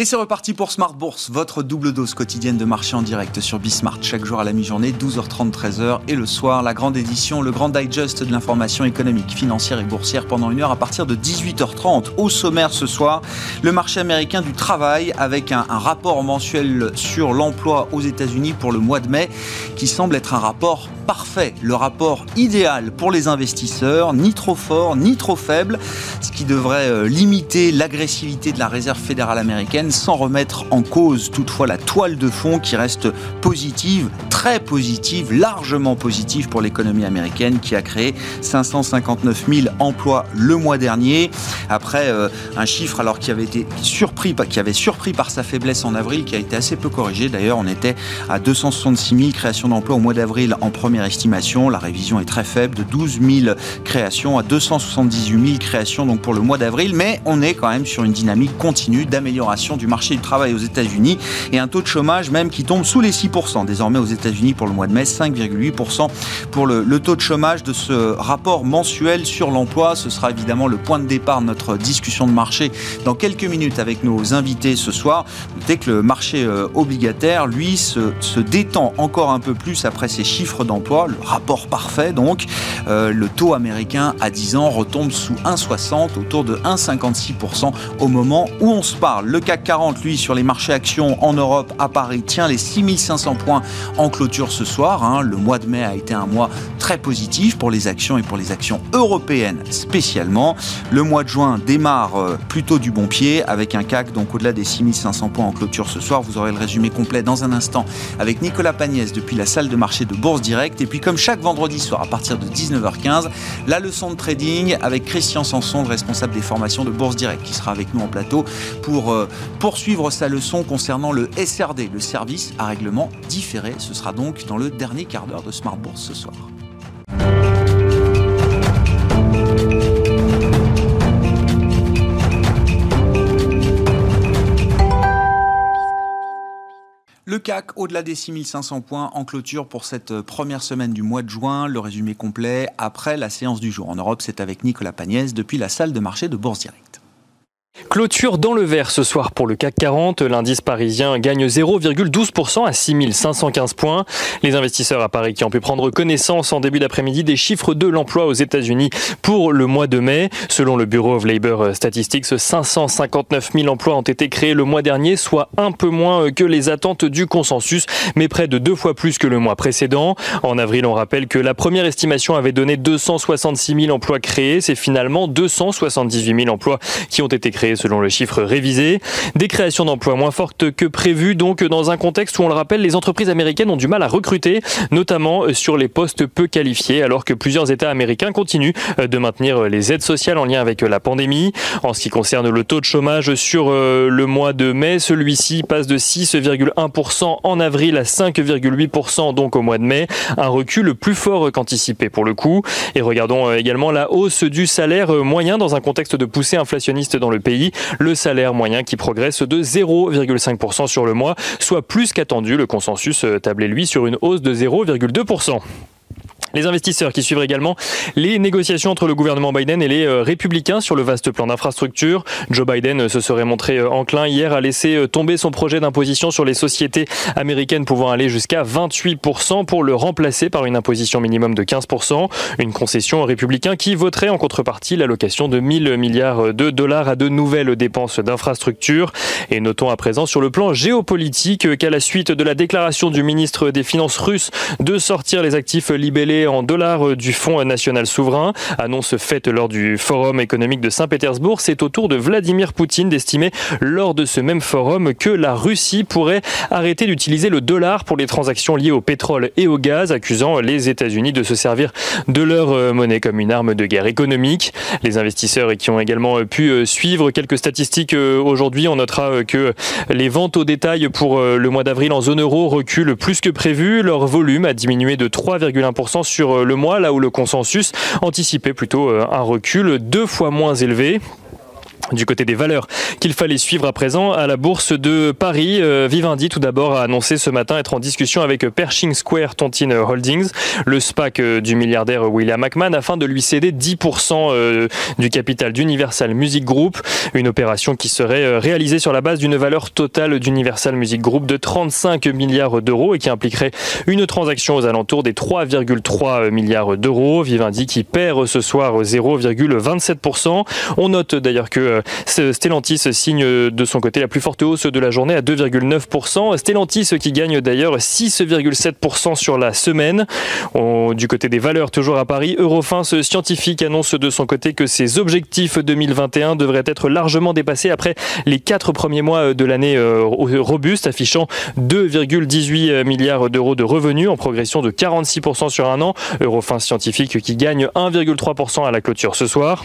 Et c'est reparti pour Smart Bourse, votre double dose quotidienne de marché en direct sur Bismart. Chaque jour à la mi-journée, 12h30, 13h. Et le soir, la grande édition, le grand digest de l'information économique, financière et boursière pendant une heure à partir de 18h30. Au sommaire ce soir, le marché américain du travail avec un, un rapport mensuel sur l'emploi aux États-Unis pour le mois de mai qui semble être un rapport parfait, le rapport idéal pour les investisseurs, ni trop fort, ni trop faible, ce qui devrait euh, limiter l'agressivité de la réserve fédérale américaine sans remettre en cause toutefois la toile de fond qui reste positive, très positive, largement positive pour l'économie américaine qui a créé 559 000 emplois le mois dernier, après euh, un chiffre alors qui avait été surpris, surpris par sa faiblesse en avril, qui a été assez peu corrigé. D'ailleurs, on était à 266 000 créations d'emplois au mois d'avril en première estimation. La révision est très faible, de 12 000 créations à 278 000 créations donc pour le mois d'avril, mais on est quand même sur une dynamique continue d'amélioration du marché du travail aux États-Unis et un taux de chômage même qui tombe sous les 6%. Désormais aux États-Unis pour le mois de mai, 5,8% pour le, taux de chômage de ce rapport mensuel sur l'emploi. Ce sera évidemment le point de départ de notre discussion de marché dans quelques minutes avec nos invités ce soir. Notez que le marché euh, obligataire, lui, se détend encore un peu plus après ces chiffres d'emploi, le rapport parfait donc. Euh, le taux américain à 10 ans retombe sous 1,60, autour de 1,56% au moment où on se parle. Le CAC 40, lui, sur les marchés actions en Europe, à Paris, tient les 6500 points en clôture ce soir. Hein. Le mois de mai a été un mois très positif pour les actions et pour les actions européennes spécialement. Le mois de juin démarre euh, plutôt du bon pied avec un CAC donc au-delà des 6500 points en clôture ce soir. Vous aurez le résumé complet dans un instant avec Nicolas Pagnès depuis la salle de marché de Bourse Direct. Et puis comme chaque vendredi soir à partir de 19h15, la leçon de trading avec Christian Sanson, le responsable des formations de Bourse Direct, qui sera avec nous en plateau pour euh, poursuivre sa leçon concernant le SRD, le service à règlement différé. Ce sera donc dans le dernier quart d'heure de Smart Bourse ce soir. Le CAC au-delà des 6500 points en clôture pour cette première semaine du mois de juin. Le résumé complet après la séance du jour. En Europe, c'est avec Nicolas Pagnès depuis la salle de marché de Bourse Direct. Clôture dans le vert ce soir pour le CAC 40. L'indice parisien gagne 0,12% à 6515 points. Les investisseurs à Paris qui ont pu prendre connaissance en début d'après-midi des chiffres de l'emploi aux États-Unis pour le mois de mai. Selon le Bureau of Labor Statistics, 559 000 emplois ont été créés le mois dernier, soit un peu moins que les attentes du consensus, mais près de deux fois plus que le mois précédent. En avril, on rappelle que la première estimation avait donné 266 000 emplois créés. C'est finalement 278 000 emplois qui ont été créés selon le chiffre révisé. Des créations d'emplois moins fortes que prévues, donc dans un contexte où, on le rappelle, les entreprises américaines ont du mal à recruter, notamment sur les postes peu qualifiés, alors que plusieurs États américains continuent de maintenir les aides sociales en lien avec la pandémie. En ce qui concerne le taux de chômage sur euh, le mois de mai, celui-ci passe de 6,1% en avril à 5,8% donc au mois de mai, un recul plus fort qu'anticipé pour le coup. Et regardons euh, également la hausse du salaire moyen dans un contexte de poussée inflationniste dans le pays le salaire moyen qui progresse de 0,5% sur le mois, soit plus qu'attendu. Le consensus euh, tablait lui sur une hausse de 0,2%. Les investisseurs qui suivent également les négociations entre le gouvernement Biden et les euh, républicains sur le vaste plan d'infrastructure. Joe Biden euh, se serait montré euh, enclin hier à laisser tomber son projet d'imposition sur les sociétés américaines pouvant aller jusqu'à 28% pour le remplacer par une imposition minimum de 15%. Une concession aux républicains qui voterait en contrepartie l'allocation de 1000 milliards de dollars à de nouvelles dépenses d'infrastructure. Et notons à présent sur le plan géopolitique qu'à la suite de la déclaration du ministre des Finances russe de sortir les actifs libellés en dollars du Fonds national souverain. Annonce faite lors du Forum économique de Saint-Pétersbourg. C'est au tour de Vladimir Poutine d'estimer lors de ce même forum que la Russie pourrait arrêter d'utiliser le dollar pour les transactions liées au pétrole et au gaz, accusant les États-Unis de se servir de leur euh, monnaie comme une arme de guerre économique. Les investisseurs qui ont également pu euh, suivre quelques statistiques euh, aujourd'hui, on notera que les ventes au détail pour le mois d'avril en zone euro reculent plus que prévu. Leur volume a diminué de 3,1% sur euh, le mois, là où le consensus anticipait plutôt euh, un recul deux fois moins élevé. Du côté des valeurs qu'il fallait suivre à présent à la bourse de Paris, euh, Vivendi tout d'abord a annoncé ce matin être en discussion avec Pershing Square Tontine Holdings, le SPAC euh, du milliardaire William McMahon, afin de lui céder 10% euh, du capital d'Universal Music Group, une opération qui serait réalisée sur la base d'une valeur totale d'Universal Music Group de 35 milliards d'euros et qui impliquerait une transaction aux alentours des 3,3 milliards d'euros. Vivendi qui perd ce soir 0,27%. On note d'ailleurs que Stellantis signe de son côté la plus forte hausse de la journée à 2,9%. Stellantis qui gagne d'ailleurs 6,7% sur la semaine. Du côté des valeurs, toujours à Paris, Eurofins scientifique annonce de son côté que ses objectifs 2021 devraient être largement dépassés après les quatre premiers mois de l'année euh, robuste, affichant 2,18 milliards d'euros de revenus en progression de 46% sur un an. Eurofins scientifique qui gagne 1,3% à la clôture ce soir.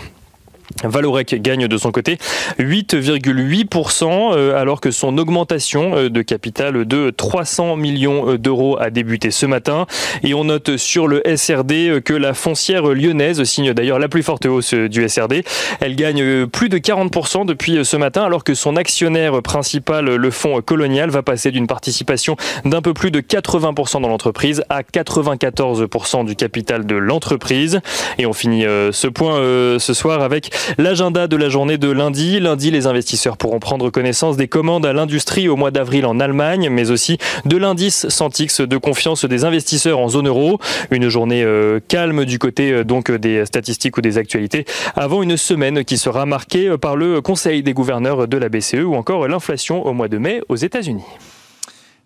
Valorec gagne de son côté 8,8% euh, alors que son augmentation euh, de capital de 300 millions euh, d'euros a débuté ce matin. Et on note sur le SRD que la foncière lyonnaise signe d'ailleurs la plus forte hausse du SRD. Elle gagne plus de 40% depuis ce matin alors que son actionnaire principal, le fonds colonial, va passer d'une participation d'un peu plus de 80% dans l'entreprise à 94% du capital de l'entreprise. Et on finit ce point ce soir avec L'agenda de la journée de lundi. Lundi, les investisseurs pourront prendre connaissance des commandes à l'industrie au mois d'avril en Allemagne, mais aussi de l'indice Santix de confiance des investisseurs en zone euro. Une journée euh, calme du côté euh, donc des statistiques ou des actualités avant une semaine qui sera marquée euh, par le Conseil des gouverneurs de la BCE ou encore l'inflation au mois de mai aux États-Unis.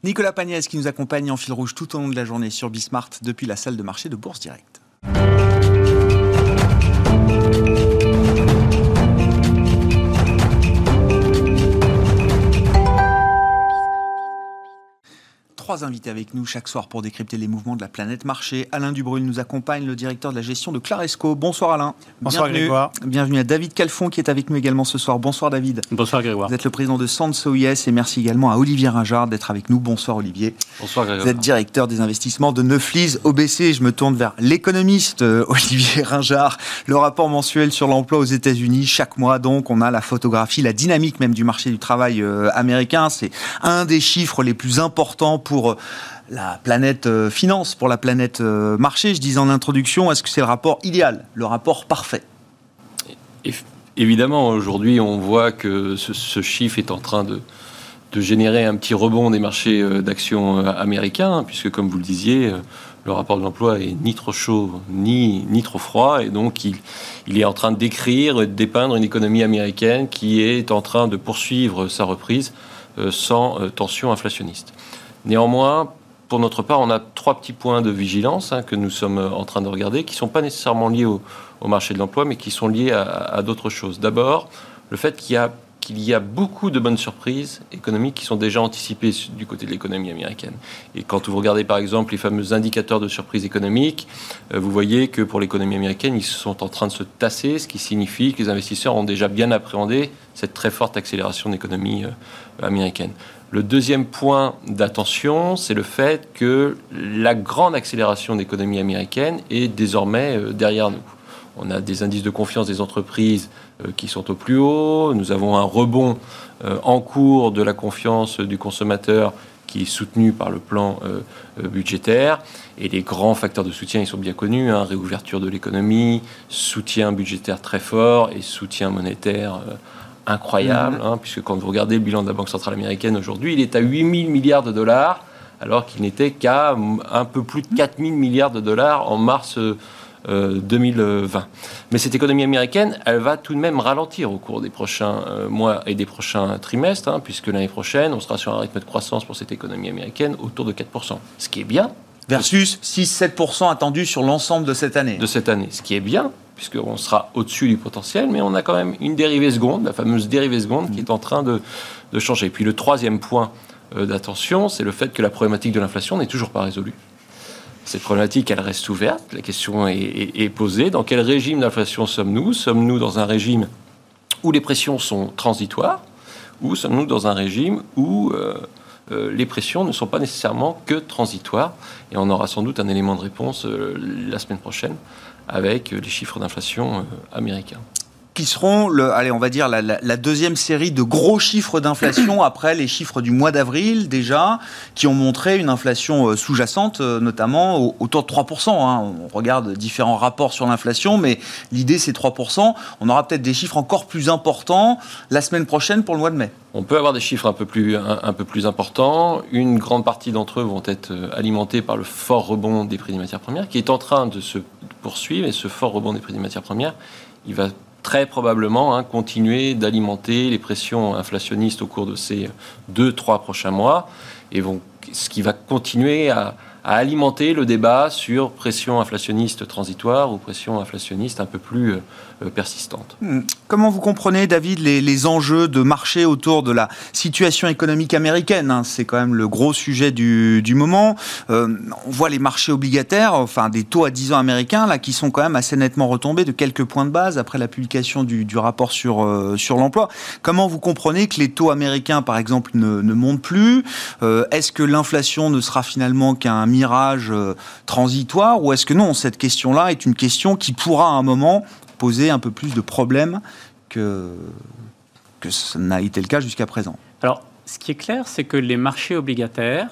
Nicolas Pagnès qui nous accompagne en fil rouge tout au long de la journée sur Bismart depuis la salle de marché de Bourse Directe. Trois invités avec nous chaque soir pour décrypter les mouvements de la planète marché. Alain Dubrul nous accompagne, le directeur de la gestion de Claresco. Bonsoir Alain. Bonsoir Bienvenue. Grégoire. Bienvenue à David Calfon qui est avec nous également ce soir. Bonsoir David. Bonsoir Grégoire. Vous êtes le président de SOIS et merci également à Olivier Ringard d'être avec nous. Bonsoir Olivier. Bonsoir Grégoire. Vous êtes directeur des investissements de Neuflis OBC. Je me tourne vers l'économiste euh, Olivier Ringard. Le rapport mensuel sur l'emploi aux États-Unis. Chaque mois donc, on a la photographie, la dynamique même du marché du travail euh, américain. C'est un des chiffres les plus importants pour euh, la planète euh, finance, pour la planète euh, marché. Je disais en introduction, est-ce que c'est le rapport idéal, le rapport parfait? Évidemment, aujourd'hui, on voit que ce, chiffre est en train de, générer un petit rebond des marchés d'actions américains, puisque, comme vous le disiez, le rapport de l'emploi est ni trop chaud ni, ni trop froid, et donc il, il est en train de décrire, de dépeindre une économie américaine qui est en train de poursuivre sa reprise sans tension inflationniste. Néanmoins, pour notre part, on a trois petits points de vigilance hein, que nous sommes en train de regarder, qui ne sont pas nécessairement liés au, marché de l'emploi, mais qui sont liés à, d'autres choses. D'abord, le fait qu'il y a qu'il y a beaucoup de bonnes surprises économiques qui sont déjà anticipées du côté de l'économie américaine. Et quand vous regardez par exemple les fameux indicateurs de surprise économique, euh, vous voyez que pour l'économie américaine, ils sont en train de se tasser, ce qui signifie que les investisseurs ont déjà bien appréhendé cette très forte accélération de l'économie euh, américaine. Le deuxième point d'attention, c'est le fait que la grande accélération de l'économie américaine est désormais euh, derrière nous. On a des indices de confiance des entreprises euh, qui sont au plus haut. Nous avons un rebond euh, en cours de la confiance du consommateur qui est soutenu par le plan budgétaire. Et les grands facteurs de soutien, ils sont bien connus. Hein. réouverture de l'économie, soutien budgétaire très fort et soutien monétaire incroyable, mhm. hein, puisque quand vous regardez le bilan de la Banque centrale américaine aujourd'hui, il est à 8 000 milliards de dollars, alors qu'il n'était qu'à un peu plus de 4 000 milliards de dollars en mars 2020. Euh, Mais cette économie américaine, elle va tout de même ralentir au cours des prochains euh, mois et des prochains trimestres, hein, puisque l'année prochaine, on sera sur un rythme de croissance pour cette économie américaine autour de 4%. Ce qui est bien. Versus 6-7% attendu sur l'ensemble de cette année. De cette année. Ce qui est bien, puisqu'on sera au-dessus du potentiel, mais on a quand même une dérivée seconde, la fameuse dérivée seconde, qui est en train de, changer. Et puis le troisième point euh, d'attention, c'est le fait que la problématique de l'inflation n'est toujours pas résolue. Cette problématique, elle reste ouverte. La question est, posée. Dans quel régime d'inflation sommes-nous? Sommes-nous dans un régime où les pressions sont transitoires ou sommes-nous dans un régime où euh, euh, les pressions ne sont pas nécessairement que transitoires? Et on aura sans doute un élément de réponse la semaine prochaine avec les chiffres d'inflation euh, américains. Qui seront, le, allez, on va dire, la, la deuxième série de gros chiffres d'inflation après les chiffres du mois d'avril déjà, qui ont montré une inflation sous-jacente, notamment autour de 3%. Hein. On regarde différents rapports sur l'inflation, mais l'idée c'est 3%. On aura peut-être des chiffres encore plus importants la semaine prochaine pour le mois de mai. On peut avoir des chiffres un peu plus, un, peu plus importants. Une grande partie d'entre eux vont être euh, alimentés par le fort rebond des prix des matières premières, qui est en train de se poursuivre. Et ce fort rebond des prix des matières premières, il va très probablement hein, continuer d'alimenter les pressions inflationnistes au cours de ces deux, trois prochains mois, et vont, ce qui va continuer à, alimenter le débat sur pression inflationniste transitoire ou pression inflationniste un peu plus euh, persistante. Hmm. Comment vous comprenez, David, les, enjeux de marché autour de la situation économique américaine hein? C'est quand même le gros sujet du, moment. Euh, on voit les marchés obligataires, enfin des taux à 10 ans américains, là, qui sont quand même assez nettement retombés de quelques points de base après la publication du, rapport sur, euh, sur l'emploi. Comment vous comprenez que les taux américains, par exemple, ne montent plus? Est-ce que l'inflation ne sera finalement qu'un mirage transitoire? Ou est-ce que non, cette question-là est une question qui pourra à un moment poser un peu plus de problèmes que, que ça n'a été le cas jusqu'à présent. Alors, ce qui est clair, c'est que les marchés obligataires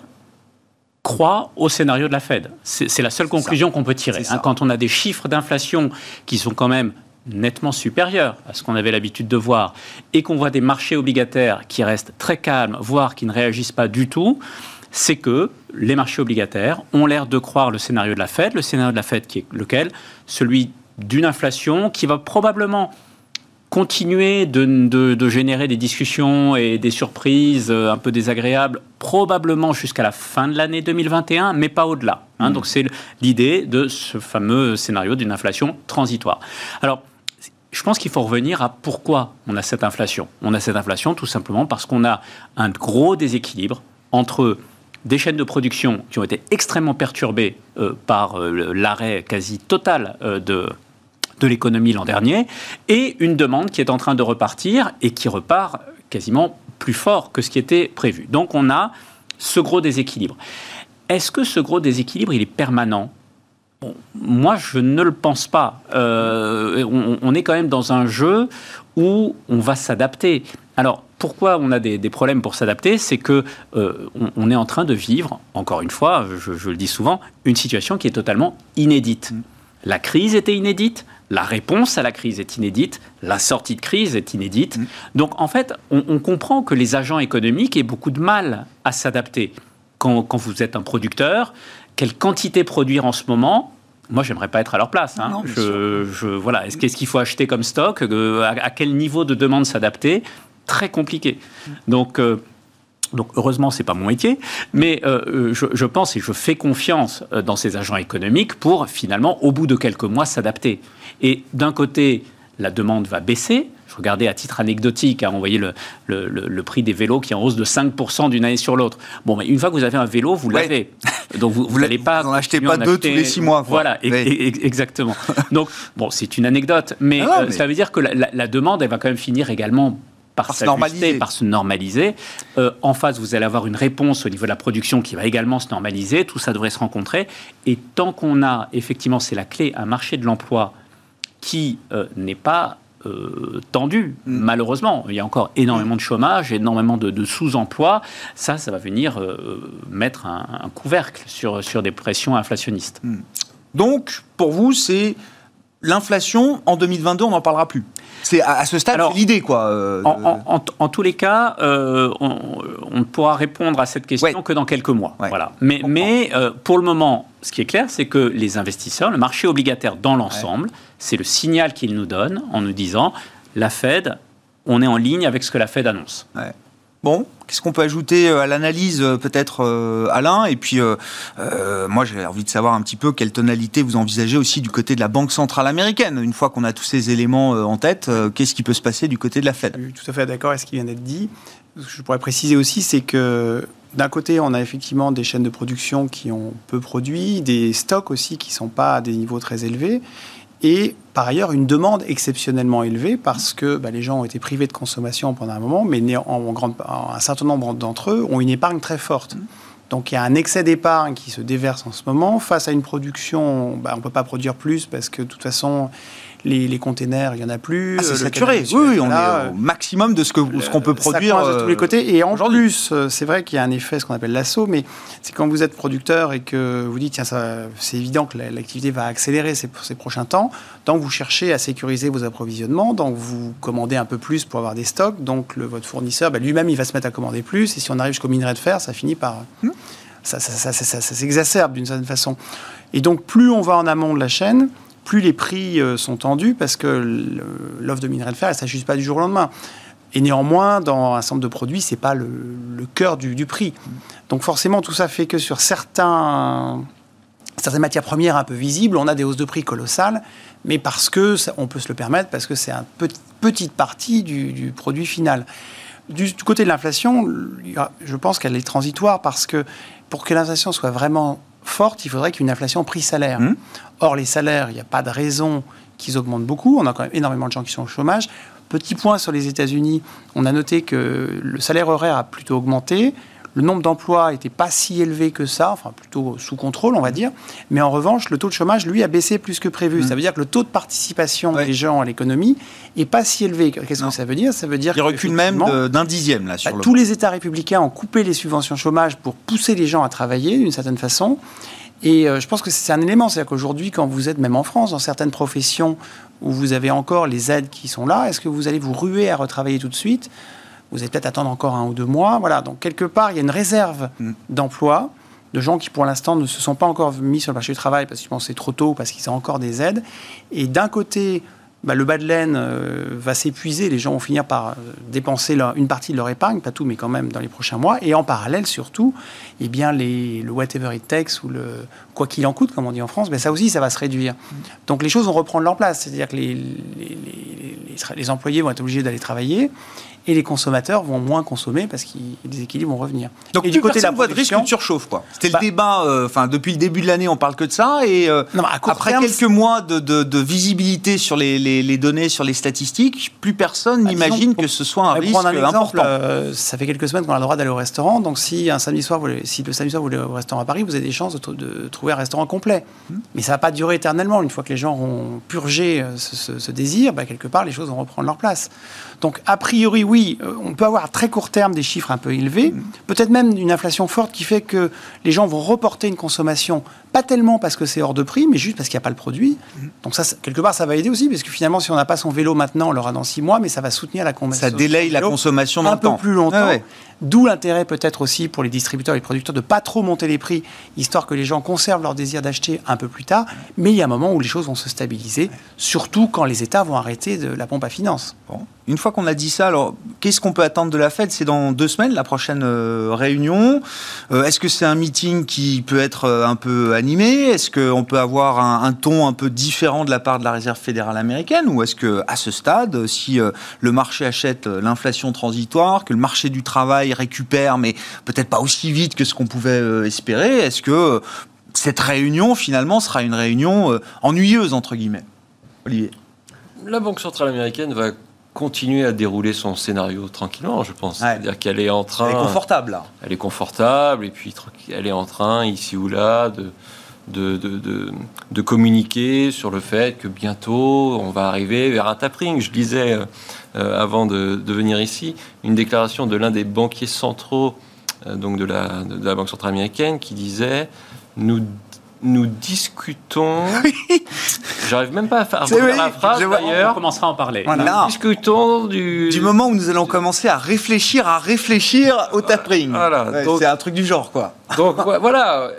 croient au scénario de la Fed. C'est la seule conclusion qu'on peut tirer. Hein. quand on a des chiffres d'inflation qui sont quand même nettement supérieurs à ce qu'on avait l'habitude de voir, et qu'on voit des marchés obligataires qui restent très calmes, voire qui ne réagissent pas du tout, c'est que les marchés obligataires ont l'air de croire le scénario de la Fed, le scénario de la Fed qui est lequel? Celui d'une inflation qui va probablement continuer de, générer des discussions et des surprises euh, un peu désagréables, probablement jusqu'à la fin de l'année 2021, mais pas au-delà. Hein. Mm. Donc c'est l'idée de ce fameux scénario d'une inflation transitoire. Alors, je pense qu'il faut revenir à pourquoi on a cette inflation. On a cette inflation tout simplement parce qu'on a un gros déséquilibre entre des chaînes de production qui ont été extrêmement perturbées euh, par euh, l'arrêt quasi total de de l'économie l'an dernier, et une demande qui est en train de repartir et qui repart quasiment plus fort que ce qui était prévu. Donc on a ce gros déséquilibre. Est-ce que ce gros déséquilibre, il est permanent? Moi, je ne le pense pas. Euh, on, est quand même dans un jeu où on va s'adapter. Alors, pourquoi on a des, problèmes pour s'adapter? C'est que euh, on, est en train de vivre, encore une fois, je, je, le dis souvent, une situation qui est totalement inédite. Mm. La crise était inédite, la réponse à la crise est inédite, la sortie de crise est inédite. Mm. Donc en fait, on, comprend que les agents économiques aient beaucoup de mal à s'adapter. Quand, vous êtes un producteur, quelle quantité produire en ce moment moi, j'aimerais pas être à leur place. Hein. je, voilà. Est-ce qu'il faut acheter comme stock euh, à, quel niveau de demande s'adapter? Très compliqué. Mm. Donc, euh, donc heureusement, c'est pas mon métier, mais euh, je, pense et je fais confiance euh, dans ces agents économiques pour finalement, au bout de quelques mois, s'adapter. Et d'un côté, la demande va baisser. Je regardais à titre anecdotique, hein, envoyer le, le, prix des vélos qui est en hausse de 5% d'une année sur l'autre. Bon, mais une fois que vous avez un vélo, vous l'avez. Donc vous n'allez pas. Vous n'en achetez pas deux tous les six mois. Voilà, exactement. Donc, bon, c'est une anecdote, mais ah euh, ça veut dire que la, la, demande, elle va quand même finir également par, se normaliser. Par se normaliser. Euh, en face, vous allez avoir une réponse au niveau de la production qui va également se normaliser. Tout ça devrait se rencontrer. Et tant qu'on a, effectivement, c'est la clé, un marché de l'emploi qui euh, n'est pas euh, tendu, mm. malheureusement. Il y a encore énormément de chômage, énormément de, sous-emploi. Ça, ça va venir mettre un, couvercle sur, sur des pressions inflationnistes. Mm. Donc, pour vous, c'est l'inflation en 2022, on n'en parlera plus. C'est à, ce stade l'idée, quoi. Euh, en, tous les cas, euh, on, ne pourra répondre à cette question que dans quelques mois. Voilà. Mais, mais euh, pour le moment, ce qui est clair, c'est que les investisseurs, le marché obligataire dans l'ensemble, c'est le signal qu'ils nous donnent en nous disant la Fed, on est en ligne avec ce que la Fed annonce. Bon, qu'est-ce qu'on peut ajouter euh, à l'analyse, euh, peut-être, euh, Alain? Et puis, moi, j'ai envie de savoir un petit peu quelle tonalité vous envisagez aussi du côté de la Banque centrale américaine. Une fois qu'on a tous ces éléments en tête, qu'est-ce qui peut se passer du côté de la Fed? Je suis tout à fait d'accord avec ce qui vient d'être dit. Ce que je pourrais préciser aussi, c'est que d'un côté, on a effectivement des chaînes de production qui ont peu produit, des stocks aussi qui ne sont pas à des niveaux très élevés et par ailleurs une demande exceptionnellement élevée parce que bah, les gens ont été privés de consommation pendant un moment, mais en, grande, un certain nombre d'entre eux ont une épargne très forte. Donc il y a un excès d'épargne qui se déverse en ce moment face à une production, bah, on ne peut pas produire plus parce que de toute façon les, les containers, il n'y en a plus. Ah, c'est saturé. canal Oui, oui, on voilà, est au maximum de ce qu'on peut ça produire. de tous les euh, côtés. Et en plus, euh, c'est vrai qu'il y a un effet, ce qu'on appelle l'assaut, mais c'est quand vous êtes producteur et que vous dites, tiens, c'est évident que la- l'activité va accélérer ces, ces prochains temps. Donc, vous cherchez à sécuriser vos approvisionnements. Donc, vous commandez un peu plus pour avoir des stocks. Donc, le, votre fournisseur, bah, lui-même, il va se mettre à commander plus. Et si on arrive jusqu'au minerai de fer, ça finit par. Hmm. Ça, ça, ça, ça- ça- ça s'exacerbe d'une certaine façon. Et donc, plus on va en amont de la chaîne, plus les prix euh, sont tendus parce que l'offre de minerai de fer, elle ne s'ajuste pas du jour au lendemain. Et néanmoins, dans un centre de produits, c'est pas le, cœur du, prix. Donc forcément, tout ça fait que sur certains, certaines matières premières un peu visibles, on a des hausses de prix colossales, mais parce que on peut se le permettre, parce que c'est une petite partie du, du produit final. Du, côté de l'inflation, je pense qu'elle est transitoire parce que pour que l'inflation soit vraiment forte, il faudrait qu'il y ait une inflation prix-salaire. Mmh. Or, les salaires, il n'y a pas de raison qu'ils augmentent beaucoup. On a quand même énormément de gens qui sont au chômage. Petit point sur les États-Unis, on a noté que le salaire horaire a plutôt augmenté. Le nombre d'emplois n'était pas si élevé que ça, enfin plutôt sous contrôle, on va dire. Mais en revanche, le taux de chômage, lui, a baissé plus que prévu. Mm. Ça veut dire que le taux de participation Ouais. des gens à l'économie est pas si élevé. Qu'est-ce que ça veut dire? Ça veut dire Il recule même d'un dixième là sur bah, le. tous les États républicains ont coupé les subventions chômage pour pousser les gens à travailler d'une certaine façon. Et euh, je pense que c'est un élément. C'est-à-dire qu'aujourd'hui, quand vous êtes, même en France, dans certaines professions où vous avez encore les aides qui sont là, est-ce que vous allez vous ruer à retravailler tout de suite? Vous allez peut-être attendre encore un ou deux mois. Voilà. Donc, quelque part, il y a une réserve Mm. d'emploi de gens qui, pour l'instant, ne se sont pas encore mis sur le marché du travail parce qu'ils pensent que c'est trop tôt, parce qu'ils ont encore des aides. Et d'un côté, bah, le bas de laine euh, va s'épuiser, les gens vont finir par euh, dépenser une partie de leur épargne, pas tout, mais quand même dans les prochains mois. Et en parallèle, surtout, eh bien, le whatever it takes ou le quoi qu'il en coûte, comme on dit en France, ben ça aussi, ça va se réduire. Donc les choses vont reprendre leur place. C'est-à-dire que les employés vont être obligés d'aller travailler et les consommateurs vont moins consommer parce que les équilibres vont revenir. Donc et du côté de la voie de risque de surchauffe quoi. C'était Bah- le débat. euh, Enfin depuis le début de l'année, on parle que de ça et euh, Non, après terme, quelques mois de, de- de visibilité sur les, les- les données, sur les statistiques, plus personne Bah, n'imagine que ce soit un risque un exemple, important. euh, ça fait quelques semaines qu'on a le droit d'aller au restaurant. Donc, si un samedi soir, vous si le samedi soir vous voulez au restaurant à Paris, vous avez des chances de, tr- de trouver un restaurant complet. Hmm. Mais ça va pas durer éternellement. Une fois que les gens auront purgé ce, ce- ce désir, bah, quelque part, les choses vont reprendre leur place. Donc, a priori, oui, euh, on peut avoir à très court terme des chiffres un peu élevés, Hmm. peut-être même une inflation forte qui fait que les gens vont reporter une consommation, pas tellement parce que c'est hors de prix, mais juste parce qu'il n'y a pas le produit. Hmm. Donc, ça, quelque part, ça va aider aussi, parce que finalement, si on n'a pas son vélo maintenant, on l'aura dans six mois, mais ça va soutenir la consommation. Ça délaye la consommation dans un peu temps. plus longtemps. Ouais. D'où l'intérêt peut-être aussi pour les distributeurs et les producteurs de pas trop monter les prix, histoire que les gens conservent leur désir d'acheter un peu plus tard. Mais il y a un moment où les choses vont se stabiliser, surtout quand les États vont arrêter de la pompe à finances. Bon. Une fois qu'on a dit ça, alors qu'est-ce qu'on peut attendre de la Fed C'est dans deux semaines la prochaine euh, réunion. Euh, Est-ce que c'est un meeting qui peut être euh, un peu animé Est-ce qu'on peut avoir un, un ton un peu différent de la part de la Réserve fédérale américaine Ou est-ce que à ce stade, si euh, le marché achète euh, l'inflation transitoire, que le marché du travail récupère, mais peut-être pas aussi vite que ce qu'on pouvait euh, espérer, est-ce que cette réunion finalement sera une réunion ennuyeuse entre guillemets? Olivier. La Banque centrale américaine va continuer à dérouler son scénario tranquillement, je pense. Ouais. C'est-à-dire qu'elle est en train. Elle est confortable là. elle est confortable et puis elle est en train, ici ou là, de, de, de, de- de communiquer sur le fait que bientôt on va arriver vers un tapering. Je lisais euh, euh, avant de, de venir ici une déclaration de l'un des banquiers centraux euh, donc de la, de la Banque centrale américaine qui disait nous nous discutons. J'arrive même pas à faire la phrase je vois. On d'ailleurs. commencera à en parler. Voilà. Discutons du, du moment où nous allons commencer à réfléchir, à réfléchir au tapering. Voilà, Ouais, donc- c'est un truc du genre, quoi. Donc vo- voilà,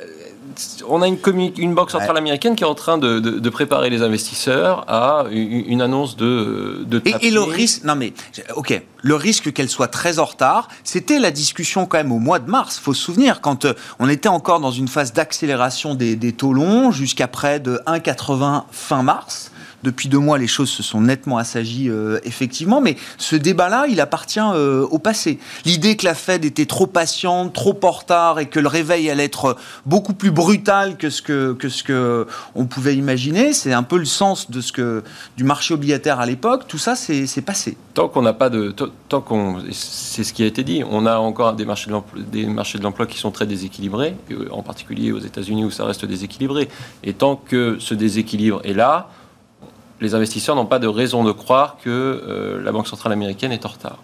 on a une, une banque centrale américaine qui est en train de, de- de préparer les investisseurs à une, annonce de, de Et, et le risque, non mais, ok, le risque qu'elle soit très en retard, c'était la discussion quand même au mois de mars. Faut se souvenir quand euh, on était encore dans une phase d'accélération des, des taux longs jusqu'à près de 1,80 fin mars. Depuis deux mois, les choses se sont nettement assagies, euh, effectivement, mais ce débat-là, il appartient euh, au passé. L'idée que la Fed était trop patiente, trop en retard et que le réveil allait être beaucoup plus brutal que ce que, que ce que on pouvait imaginer, c'est un peu le sens de ce que, du marché obligataire à l'époque. Tout ça, c'est passé. Tant qu'on n'a pas de, tant- qu'on, c'est ce qui a été dit, on a encore des marchés de l'emploi, qui sont très déséquilibrés, en particulier aux États-Unis où ça reste déséquilibré. Et tant que ce déséquilibre est là, les investisseurs n'ont pas de raison de croire que la Banque centrale américaine est en retard.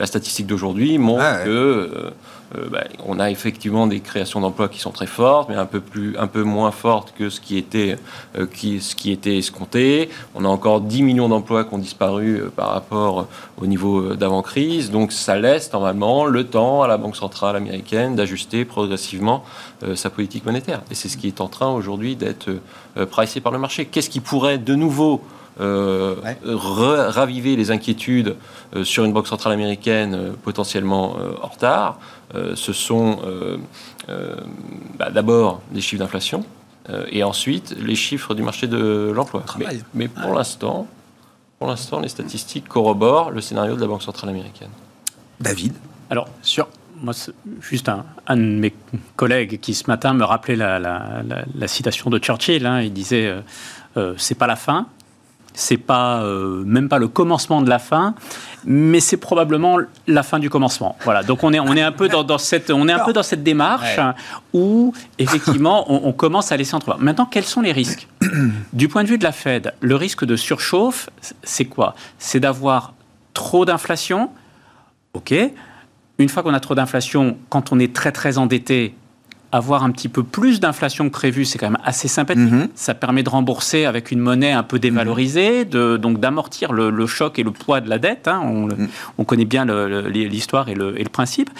La statistique d'aujourd'hui montre ah que euh, bah, on a effectivement des créations d'emplois qui sont très fortes, mais un peu, plus, un peu moins fortes que ce qui était, euh, qui, ce qui était escompté. On a encore 10 millions d'emplois qui ont disparu euh, par rapport au niveau d'avant-crise. Donc ça laisse normalement le temps à la Banque centrale américaine d'ajuster progressivement sa politique monétaire. Et c'est ce qui est en train aujourd'hui d'être pricé par le marché. Qu'est-ce qui pourrait de nouveau raviver les inquiétudes sur une banque centrale américaine potentiellement en retard euh, ce sont euh, euh, bah, d'abord des chiffres d'inflation et ensuite les chiffres du marché de l'emploi. Mais, pour l'instant, pour l'instant, les statistiques corroborent le scénario de la Banque centrale américaine. David? Alors, sur moi, juste un, de mes collègues qui ce matin me rappelait la, citation de Churchill. Hein. il disait c'est pas la fin, c'est pas même pas le commencement de la fin, mais c'est probablement la fin du commencement. Voilà. Donc on est, on est un peu dans, cette, on est un peu dans cette démarche où effectivement on, commence à laisser entrevoir. Maintenant, quels sont les risques? Du point de vue de la Fed, le risque de surchauffe, c'est quoi? C'est d'avoir trop d'inflation. Ok. Une fois qu'on a trop d'inflation, quand on est très très endetté, avoir un petit peu plus d'inflation que prévu, c'est quand même assez sympathique. Mhm. Ça permet de rembourser avec une monnaie un peu dévalorisée, de, donc d'amortir le, choc et le poids de la dette. Hein. Mhm. On, connaît bien l'histoire et le, principe.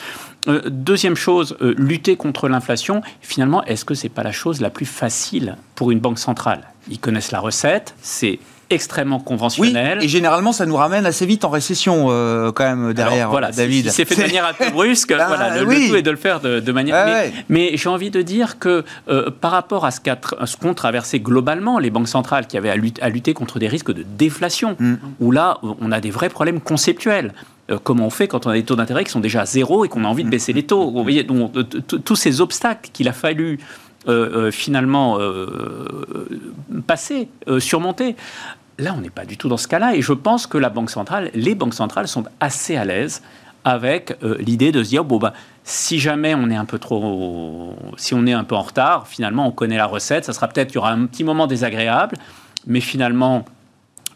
Euh, deuxième chose, euh, lutter contre l'inflation. Finalement, est-ce que c'est pas la chose la plus facile pour une banque centrale? Ils connaissent la recette, c'est extrêmement conventionnel. Oui, et généralement, ça nous ramène assez vite en récession, euh, quand même, derrière, voilà, David. c'est fait de manière un peu brusque, voilà, le, tout est de le faire de, manière... mais, j'ai envie de dire que euh, par rapport à ce qu'ont traversé globalement les banques centrales qui avaient à, lutter, contre des risques de déflation, mm. où là, on a des vrais problèmes conceptuels euh, comment on fait quand on a des taux d'intérêt qui sont déjà à zéro et qu'on a envie de baisser les taux? Vous voyez, donc, tous ces obstacles qu'il a fallu finalement passer, surmonter. Là, on n'est pas du tout dans ce cas-là. Et je pense que la Banque centrale, les banques centrales sont assez à l'aise avec euh, l'idée de se dire bon bah si jamais on est un peu trop si on est un peu en retard finalement on connaît la recette ça sera peut-être il y aura un petit moment désagréable mais finalement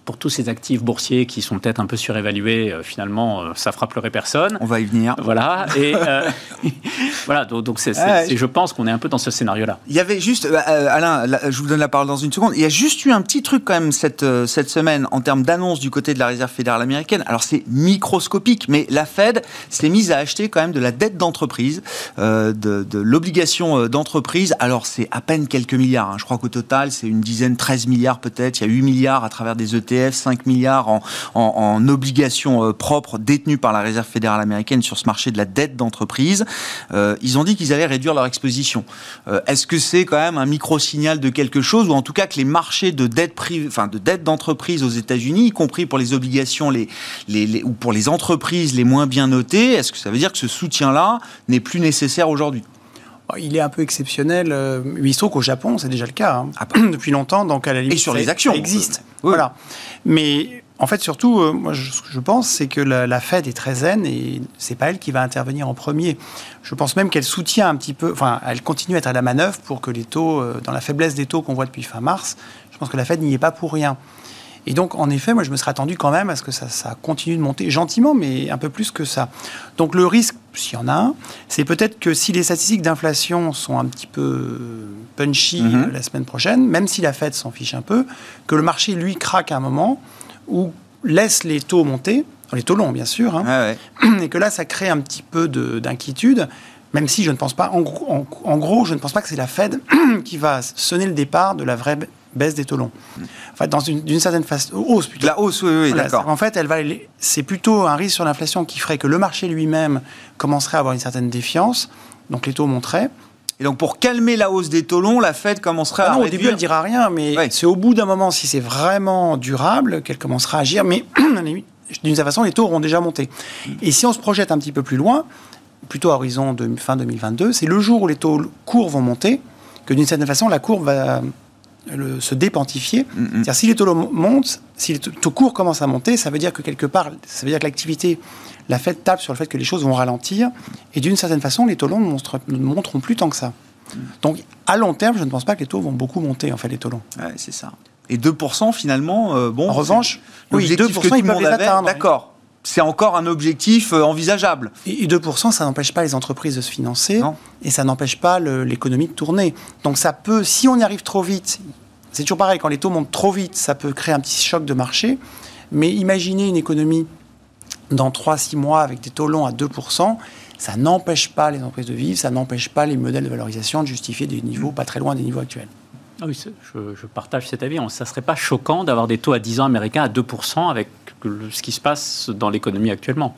pour tous ces actifs boursiers qui sont peut-être un peu surévalués, euh, finalement, euh, ça fera pleurer personne. On va y venir. Voilà. Et euh, voilà. Donc, c'est, je pense qu'on est un peu dans ce scénario-là. Il y avait juste, Alain, je vous donne la parole dans une seconde. Il y a juste eu un petit truc quand même cette cette semaine en termes d'annonce du côté de la Réserve fédérale américaine. Alors c'est microscopique, mais la Fed s'est mise à acheter quand même de la dette d'entreprise, de, de l'obligation d'entreprise. Alors c'est à peine quelques milliards. Hein. Je crois qu'au total c'est une dizaine, 13 milliards peut-être. Il y a 8 milliards à travers des ETF 5 milliards en, obligations euh, propres détenues par la Réserve fédérale américaine sur ce marché de la dette d'entreprise. Euh, ils ont dit qu'ils allaient réduire leur exposition. Euh, est-ce que c'est quand même un micro-signal de quelque chose, ou en tout cas que les marchés de dette de dette d'entreprise aux États-Unis, y compris pour les obligations ou pour les entreprises les moins bien notées, est-ce que ça veut dire que ce soutien-là n'est plus nécessaire aujourd'hui? Il est un peu exceptionnel. Mais il se trouve qu'au Japon, c'est déjà le cas. Hein. Ah. Depuis longtemps, donc à la limite. Et sur les actions. Ça existe. Voilà. Mais en fait, surtout, euh, moi, je, ce que je pense, c'est que la, Fed est très zen et c'est pas elle qui va intervenir en premier. Je pense même qu'elle soutient un petit peu, enfin, elle continue à être à la manœuvre pour que les taux, euh, dans la faiblesse des taux qu'on voit depuis fin mars, je pense que la Fed n'y est pas pour rien. Et donc, en effet, moi, je me serais attendu quand même à ce que ça, ça continue de monter gentiment, mais un peu plus que ça. Donc, le risque, s'il y en a un, c'est peut-être que si les statistiques d'inflation sont un petit peu punchy mhm. euh, la semaine prochaine, même si la Fed s'en fiche un peu, que le marché, lui, craque à un moment ou laisse les taux monter, les taux longs, bien sûr, hein, et que là, ça crée un petit peu d'inquiétude même si je ne pense pas, en gros, en gros, je ne pense pas que c'est la Fed qui va sonner le départ de la vraie baisse des taux longs. Enfin, dans une, d'une certaine façon, hausse plutôt. La hausse, oui, oui, d'accord. En fait, elle va, c'est plutôt un risque sur l'inflation qui ferait que le marché lui-même commencerait à avoir une certaine défiance, donc les taux monteraient. Et donc, pour calmer la hausse des taux longs, la Fed commencerait ah non, Au début, elle dira rien, mais c'est au bout d'un moment, si c'est vraiment durable, qu'elle commencera à agir. Mais d'une certaine façon, les taux auront déjà monté. Et si on se projette un petit peu plus loin, plutôt à horizon de fin 2022, c'est le jour où les taux courts vont monter que d'une certaine façon, la courbe va se dépantifier. Mm, mm. C'est-à-dire si les taux montent, si les taux courts commencent à monter, ça veut dire que quelque part, ça veut dire que l'activité, la Fed tape sur le fait que les choses vont ralentir, et d'une certaine façon, les taux longs ne, montreront plus tant que ça. Mm. Donc, à long terme, je ne pense pas que les taux vont beaucoup monter, en fait, les taux longs. Ouais, c'est ça. Et 2% finalement, euh, bon. En revanche, oui, 2% que tout ils le peuvent les atteindre. D'accord. C'est encore un objectif euh, envisageable. Et 2%, ça n'empêche pas les entreprises de se financer Non. et ça n'empêche pas l'économie de tourner. Donc ça peut, si on y arrive trop vite, c'est toujours pareil, quand les taux montent trop vite, ça peut créer un petit choc de marché. Mais imaginez une économie dans 3-6 mois avec des taux longs à 2%, ça n'empêche pas les entreprises de vivre, ça n'empêche pas les modèles de valorisation de justifier des niveaux pas très loin des niveaux actuels. Ah oui, je, je partage cet avis. Ça ne serait pas choquant d'avoir des taux à 10 ans américains à 2% avec le- ce qui se passe dans l'économie actuellement.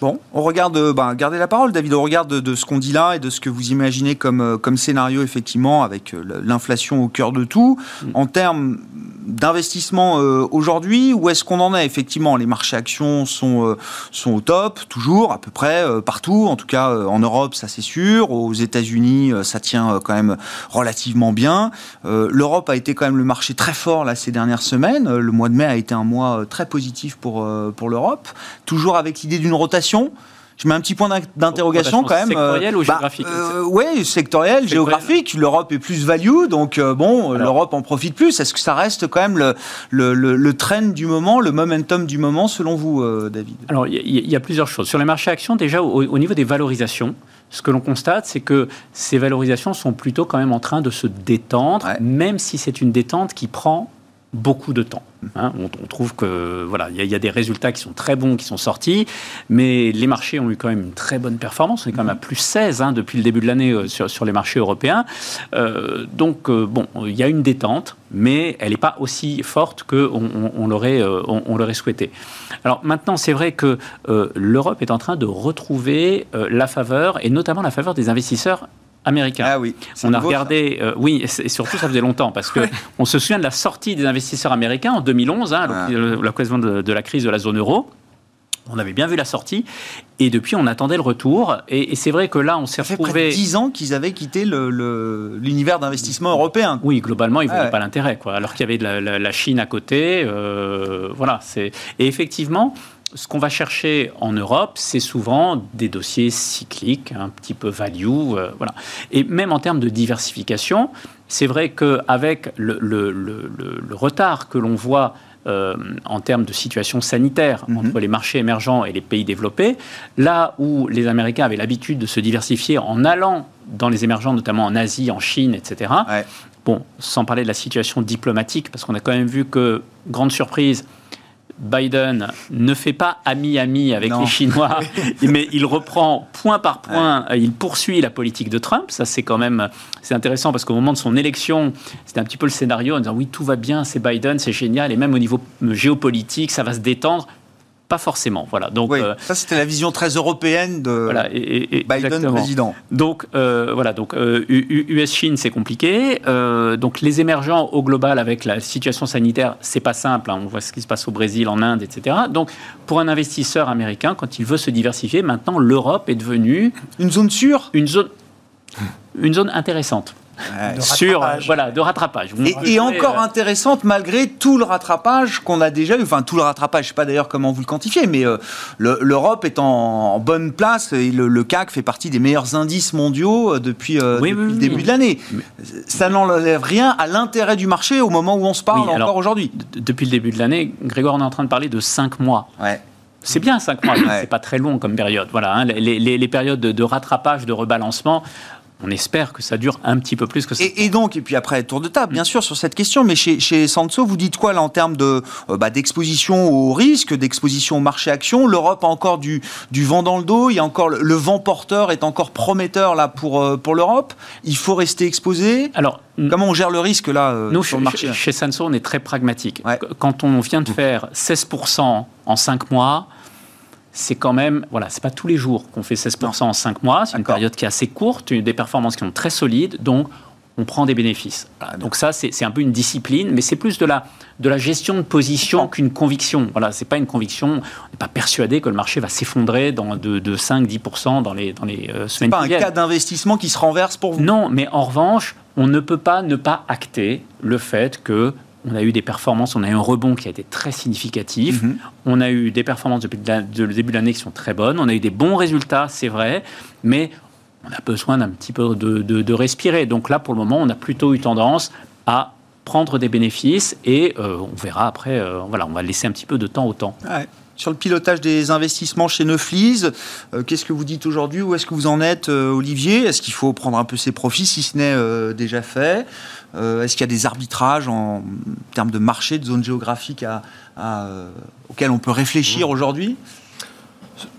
Bon, on regarde, euh, ben, gardez la parole, David. On regarde de, de ce qu'on dit là et de ce que vous imaginez comme, euh, comme scénario, effectivement, avec euh, l'inflation au cœur de tout. Mm. En termes d'investissement euh, aujourd'hui, où est-ce qu'on en est? Effectivement, les marchés actions sont, euh, sont au top, toujours, à peu près euh, partout. En tout cas, en Europe, ça c'est sûr. Aux États-Unis, ça tient quand même relativement bien. L'Europe a été quand même le marché très fort là ces dernières semaines. Le mois de mai a été un mois très positif pour, pour l'Europe. Toujours avec l'idée d'une rotation. Je mets un petit point d'in- d'interrogation quand même. euh, sectorielle ou géographique Oui, sectorielle, géographique. L'Europe est plus value, donc euh, bon, l'Europe en profite plus. Est-ce que ça reste quand même le, le, le, le trend du moment, le momentum du moment, selon vous, euh, David? Alors, il y, a- il y a plusieurs choses. Sur les marchés actions, déjà, au, au niveau des valorisations, ce que l'on constate, c'est que ces valorisations sont plutôt quand même en train de se détendre, Ouais. même si c'est une détente qui prend beaucoup de temps. hein. on, trouve que voilà, il y, a- des résultats qui sont très bons, qui sont sortis, mais les marchés ont eu quand même une très bonne performance. On est quand même à plus 16 hein, depuis le début de l'année euh, sur, les marchés européens. Euh, donc euh, bon, il y a une détente, mais elle n'est pas aussi forte qu'on on, on l'aurait on, l'aurait souhaité. Alors maintenant, c'est vrai que l'Europe est en train de retrouver la faveur, et notamment la faveur des investisseurs américains. Ah oui. On a nouveau, regardé, euh, oui, et, surtout ça faisait longtemps, parce que on se souvient de la sortie des investisseurs américains en 2011, hein, à l'oc- l'occasion de, de la crise de la zone euro. On avait bien vu la sortie, et depuis on attendait le retour. Et, et c'est vrai que là, on s'est Ça fait près de retrouvé. 10 ans qu'ils avaient quitté l'univers d'investissement européen. Oui, globalement, ils ne Ah voyaient ouais. pas l'intérêt, quoi. Alors qu'il y avait de la, la- la Chine à côté, euh, voilà. Et effectivement, ce qu'on va chercher en Europe, c'est souvent des dossiers cycliques, un petit peu value, euh, voilà. Et même en termes de diversification, c'est vrai qu'avec le, le, le- le- le retard que l'on voit euh, en termes de situation sanitaire Mhm. entre les marchés émergents et les pays développés, là où les Américains avaient l'habitude de se diversifier en allant dans les émergents, notamment en Asie, en Chine, etc. Ouais. Bon, sans parler de la situation diplomatique, parce qu'on a quand même vu que, grande surprise, Biden ne fait pas ami-ami avec Non. les Chinois, mais il reprend point par point, il poursuit la politique de Trump. Ça, c'est quand même c'est intéressant parce qu'au moment de son élection, c'était un petit peu le scénario en disant oui, tout va bien, c'est Biden, c'est génial, et même au niveau géopolitique, ça va se détendre. Pas forcément, voilà. Donc, Oui, euh, ça c'était la vision très européenne de voilà, et- et- et- Biden exactement. président. Donc euh, voilà, donc euh, US-Chine c'est compliqué. Euh, donc les émergents au global avec la situation sanitaire c'est pas simple. hein. On voit ce qui se passe au Brésil, en Inde, etc. Donc pour un investisseur américain, quand il veut se diversifier, maintenant l'Europe est devenue Une zone sûre? une zone, une zone intéressante. De Sur rattrapage. voilà de rattrapage. Vous Et, encore euh, intéressante malgré tout le rattrapage qu'on a déjà eu. Enfin, tout le rattrapage, je sais pas d'ailleurs comment vous le quantifiez, mais euh, le- l'Europe est en, en bonne place et le, le CAC fait partie des meilleurs indices mondiaux euh, depuis, euh, Oui, depuis oui, le oui. début de l'année. Mais- Ça n'enlève rien à l'intérêt du marché au moment où on se parle encore aujourd'hui. depuis le début de l'année, Grégoire, on est en train de parler de 5 mois. Ouais. C'est bien 5 mois, Ouais. c'est pas très long comme période. Voilà, hein, les, les- les périodes de, de rattrapage, de rebalancement, on espère que ça dure un petit peu plus que ça. Et, et donc, et puis après, tour de table, bien sûr, sur cette question, mais chez, chez Sanso, vous dites quoi là en termes de, euh, bah, d'exposition au risque, d'exposition au marché action? L'Europe a encore du, du vent dans le dos, il y a encore le, le vent porteur est encore prometteur là pour, euh, pour l'Europe. Il faut rester exposé. Alors, Comment on gère le risque là euh, nous, sur le marché? chez Sanso, on est très pragmatique. Ouais. Quand on vient de faire 16% en 5 mois, c'est quand même, voilà, c'est pas tous les jours qu'on fait 16% en 5 mois. C'est une période qui est assez courte, des performances qui sont très solides, donc on prend des bénéfices. Voilà. donc ça, c'est un peu une discipline, mais c'est plus de la, de la gestion de position qu'une conviction. Voilà, c'est pas une conviction. On n'est pas persuadé que le marché va s'effondrer dans de, de 5-10% dans les, dans les euh, semaines pas qui un viennent. cas d'investissement qui se renverse pour vous? Non, mais en revanche, on ne peut pas ne pas acter le fait que on a eu des performances, on a eu un rebond qui a été très significatif. Mhm. On a eu des performances depuis le de- le début de l'année qui sont très bonnes. On a eu des bons résultats, c'est vrai, mais on a besoin d'un petit peu de, de- de respirer. Donc là, pour le moment, on a plutôt eu tendance à prendre des bénéfices et on verra après, voilà, on va laisser un petit peu de temps au temps. Sur le pilotage des investissements chez Neuflis, qu'est-ce que vous dites aujourd'hui? Où est-ce que vous en êtes, Olivier? Est-ce qu'il faut prendre un peu ses profits, si ce n'est déjà fait? Est-ce qu'il y a des arbitrages en termes de marché, de zone géographique à, auxquels on peut réfléchir mmh. aujourd'hui?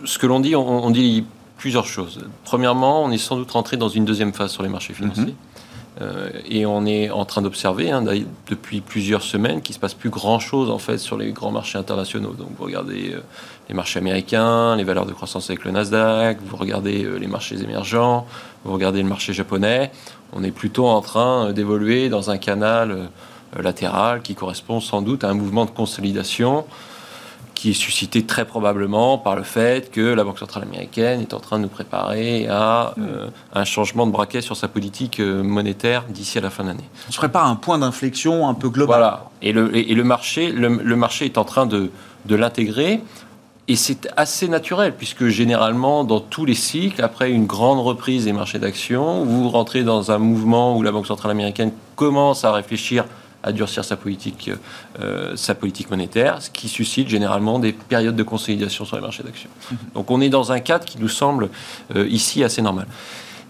Ce que l'on dit, on, dit plusieurs choses. Premièrement, on est sans doute rentré dans une deuxième phase sur les marchés financiers. Mhm. Euh, et on est en train d'observer hein, depuis plusieurs semaines qu'il ne se passe plus grand-chose en fait sur les grands marchés internationaux. Donc vous regardez euh, les marchés américains, les valeurs de croissance avec le Nasdaq, vous regardez euh, les marchés émergents, vous regardez le marché japonais. On est plutôt en train d'évoluer dans un canal latéral qui correspond sans doute à un mouvement de consolidation qui est suscité très probablement par le fait que la Banque centrale américaine est en train de nous préparer à hmm. euh, un changement de braquet sur sa politique euh, monétaire d'ici à la fin de l'année. On serait pas un point d'inflexion un peu global? Voilà. Et le, et, le marché, le, marché est en train de, de l'intégrer. Et c'est assez naturel, puisque généralement, dans tous les cycles, après une grande reprise des marchés d'actions, vous rentrez dans un mouvement où la Banque centrale américaine commence à réfléchir à durcir sa politique, euh, sa politique monétaire, ce qui suscite généralement des périodes de consolidation sur les marchés d'actions. Mhm. Donc on est dans un cadre qui nous semble euh, ici assez normal.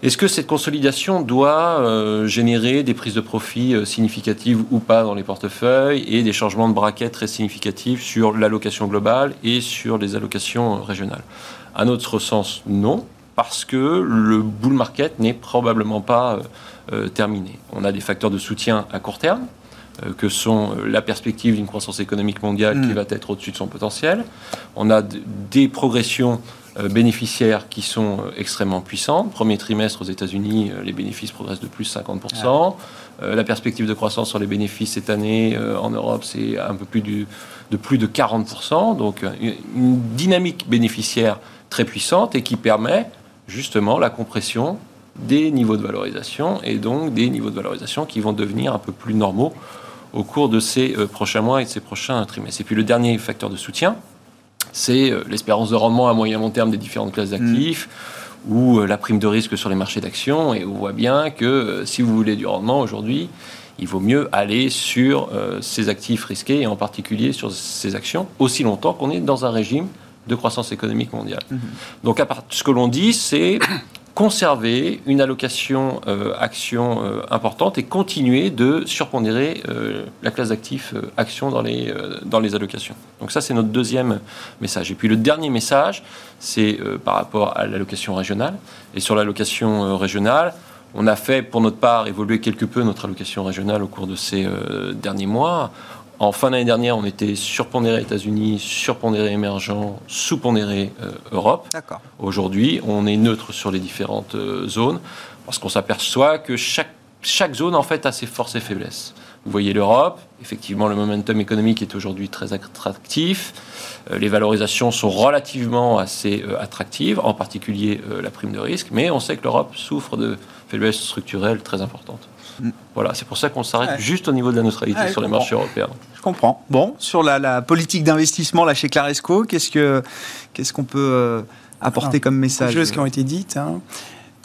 Est-ce que cette consolidation doit euh, générer des prises de profit significatives ou pas dans les portefeuilles et des changements de braquets très significatifs sur l'allocation globale et sur les allocations régionales? À notre sens, non, parce que le bull market n'est probablement pas terminé. On a des facteurs de soutien à court terme, euh, que sont euh, la perspective d'une croissance économique mondiale qui mm. va être au-dessus de son potentiel. On a des progressions euh, bénéficiaires qui sont extrêmement puissantes. Premier trimestre aux États-Unis, les bénéfices progressent de plus 50%. la perspective de croissance sur les bénéfices cette année en Europe, c'est un peu plus de plus de 40%. Donc une dynamique bénéficiaire très puissante et qui permet justement la compression des niveaux de valorisation et donc des niveaux de valorisation qui vont devenir un peu plus normaux au cours de ces euh, prochains mois et de ces prochains trimestres. Et puis le dernier facteur de soutien, c'est euh, l'espérance de rendement à moyen long terme des différentes classes d'actifs. ou euh, la prime de risque sur les marchés d'actions. Et on voit bien que si vous voulez du rendement aujourd'hui, il vaut mieux aller sur ces actifs risqués et en particulier sur ces actions aussi longtemps qu'on est dans un régime de croissance économique mondiale. Mmh. Donc, à part, ce que l'on dit, c'est conserver une allocation euh, action euh, importante et continuer de surpondérer euh, la classe d'actifs actions dans les, dans les allocations. Donc ça, c'est notre deuxième message. Et puis le dernier message, c'est par rapport à l'allocation régionale. Et sur l'allocation régionale, on a fait pour notre part évoluer quelque peu notre allocation régionale au cours de ces derniers mois en fin d'année dernière, on était surpondéré États-Unis, surpondéré émergent, sous-pondéré euh, Europe. Aujourd'hui, on est neutre sur les différentes euh, zones parce qu'on s'aperçoit que chaque, chaque zone en fait a ses forces et faiblesses. Vous voyez l'Europe, effectivement le momentum économique est aujourd'hui très attractif, euh, les valorisations sont relativement assez attractives, en particulier la prime de risque, mais on sait que l'Europe souffre de faiblesses structurelles très importantes. Voilà, c'est pour ça qu'on s'arrête juste au niveau de la neutralité sur les marchés européens. Je comprends. Bon, sur la, politique d'investissement là chez Claresco, qu'est-ce que qu'est-ce qu'on peut euh, apporter comme message Des choses qui ont été dites. Hein.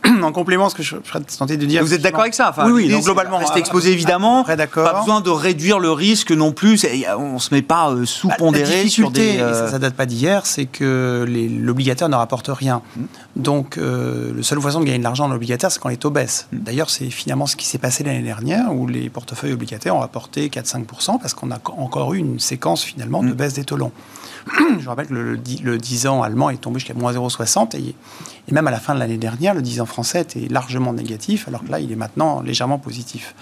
en complément, ce que je serais tenté de dire. Vous êtes d'accord avec ça enfin, Oui, oui. Donc globalement, rester exposé évidemment. d'accord. Pas besoin de réduire le risque non plus. On se met pas euh, sous-pondéré bah, la difficulté, sur des. ça, ne date pas d'hier, c'est que l'obligataire ne rapporte rien. Mmh. Donc, euh, le seule façon de gagner de l'argent dans l'obligataire, c'est quand les taux baissent. Mmh. D'ailleurs, c'est finalement ce qui s'est passé l'année dernière, où les portefeuilles obligataires ont rapporté 4-5%, parce qu'on a encore eu une séquence finalement de mmh. baisse des taux longs. je rappelle que le, le, 10 ans allemand est tombé jusqu'à moins 0,60 et, et, même à la fin de l'année dernière, le 10 ans français était largement négatif, alors que là, il est maintenant légèrement positif.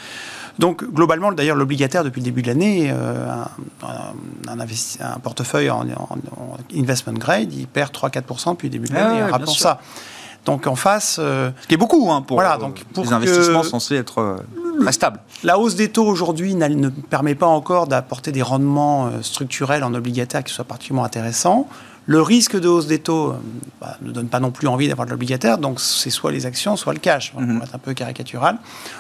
Donc, globalement, d'ailleurs, l'obligataire, depuis le début de l'année, euh, un, un, portefeuille en, investment grade, il perd 3-4% depuis le début de l'année. Ah Rappelons ça. Donc, en face. Euh, Ce qui est beaucoup hein, pour, voilà, donc, pour les investissements censés être. Stable. La hausse des taux aujourd'hui ne permet pas encore d'apporter des rendements euh, structurels en obligataire qui soient particulièrement intéressants. Le risque de hausse des taux euh, bah, ne donne pas non plus envie d'avoir de l'obligataire, donc c'est soit les actions, soit le cash, pour mhm. être un peu caricatural.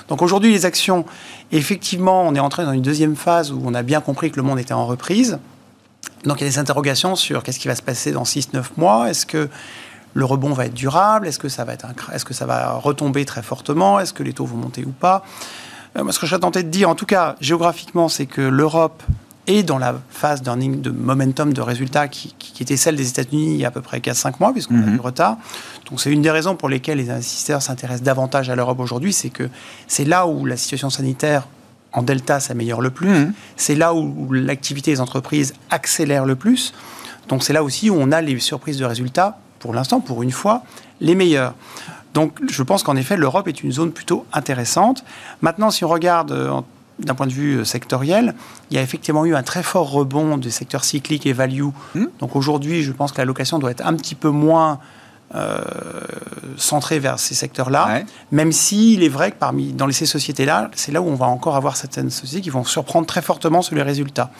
Donc aujourd'hui, les actions, effectivement, on est entré dans une deuxième phase où on a bien compris que le monde était en reprise. Donc il y a des interrogations sur qu'est-ce qui va se passer dans 6-9 mois. Est-ce que le rebond va être durable? Est-ce que ça va être est-ce que ça va retomber très fortement? Est-ce que les taux vont monter ou pas? Moi, ce que je tenté de dire, en tout cas géographiquement, c'est que l'Europe est dans la phase d'earning, de momentum de résultats qui, était celle des États-Unis il y a à peu près 4-5 mois, puisqu'on a mhm. du retard. Donc c'est une des raisons pour lesquelles les investisseurs s'intéressent davantage à l'Europe aujourd'hui, c'est que c'est là où la situation sanitaire en delta s'améliore le plus, mhm. c'est là où l'activité des entreprises accélère le plus. Donc c'est là aussi où on a les surprises de résultats, pour l'instant, pour une fois, les meilleures. Donc je pense qu'en effet, l'Europe est une zone plutôt intéressante. Maintenant, si on regarde euh, d'un point de vue euh, sectoriel, il y a effectivement eu un très fort rebond des secteurs cycliques et value. Hmm. Donc aujourd'hui, je pense que la location doit être un petit peu moins euh, centrée vers ces secteurs-là, même s'il est vrai que parmi dans ces sociétés-là, c'est là où on va encore avoir certaines sociétés qui vont surprendre très fortement sur les résultats.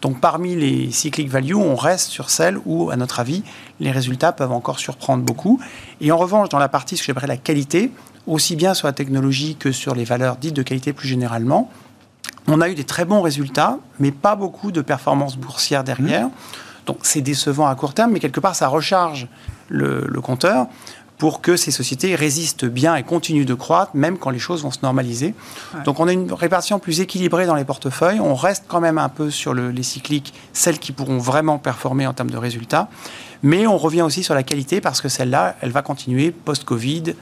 Donc parmi les cycliques value, on reste sur celles où, à notre avis, les résultats peuvent encore surprendre beaucoup. Et en revanche, dans la partie ce que j'appellerais la qualité, aussi bien sur la technologie que sur les valeurs dites de qualité plus généralement, on a eu des très bons résultats, mais pas beaucoup de performances boursières derrière. Mmh. Donc c'est décevant à court terme, mais quelque part ça recharge le, compteur pour que ces sociétés résistent bien et continuent de croître, même quand les choses vont se normaliser. Donc on a une répartition plus équilibrée dans les portefeuilles. On reste quand même un peu sur les cycliques, celles qui pourront vraiment performer en termes de résultats. Mais on revient aussi sur la qualité parce que celle-là, elle va continuer post-Covid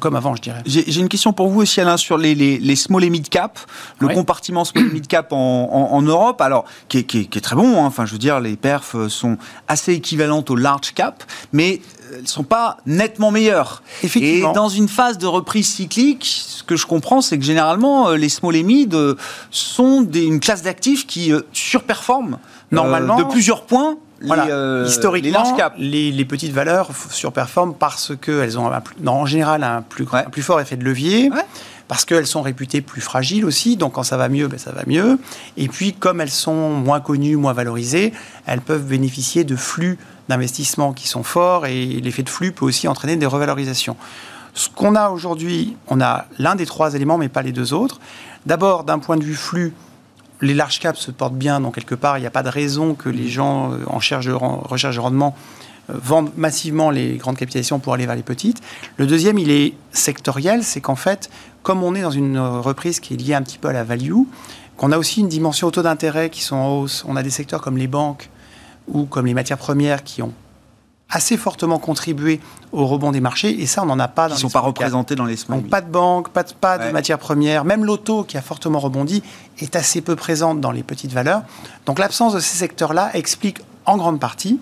comme avant, je dirais. J'ai une question pour vous aussi, Alain, sur les, les, small et mid cap, le compartiment small et mid cap en, en, Europe, alors qui est, qui, est, très bon. Hein. Enfin, je veux dire, les perfs sont assez équivalentes aux large cap, mais elles ne sont pas nettement meilleures. Effectivement. Et dans une phase de reprise cyclique, ce que je comprends, c'est que généralement, euh, les small et mid euh, sont des, une classe d'actifs qui surperforment normalement de plusieurs points voilà. Euh, Historiquement, les, les, petites valeurs surperforment parce qu'elles ont en général un plus, plus fort effet de levier. Parce qu'elles sont réputées plus fragiles aussi, donc quand ça va mieux, ben ça va mieux. Et puis, comme elles sont moins connues, moins valorisées, elles peuvent bénéficier de flux d'investissement qui sont forts et l'effet de flux peut aussi entraîner des revalorisations. Ce qu'on a aujourd'hui, on a l'un des trois éléments, mais pas les deux autres. D'abord, d'un point de vue flux, les large caps se portent bien, donc quelque part, il n'y a pas de raison que les gens euh, en recherche de, recherche de rendement euh, vendent massivement les grandes capitalisations pour aller vers les petites. Le deuxième, il est sectoriel, c'est qu'en fait, comme on est dans une reprise qui est liée un petit peu à la value, qu'on a aussi une dimension taux d'intérêt qui sont en hausse, on a des secteurs comme les banques ou comme les matières premières qui ont assez fortement contribué au rebond des marchés, et ça, on n'en a pas dans Ils ne sont pas représentés dans les small Donc, pas de banque, pas de, pas de matières premières. Même l'auto, qui a fortement rebondi, est assez peu présente dans les petites valeurs. Donc, l'absence de ces secteurs-là explique en grande partie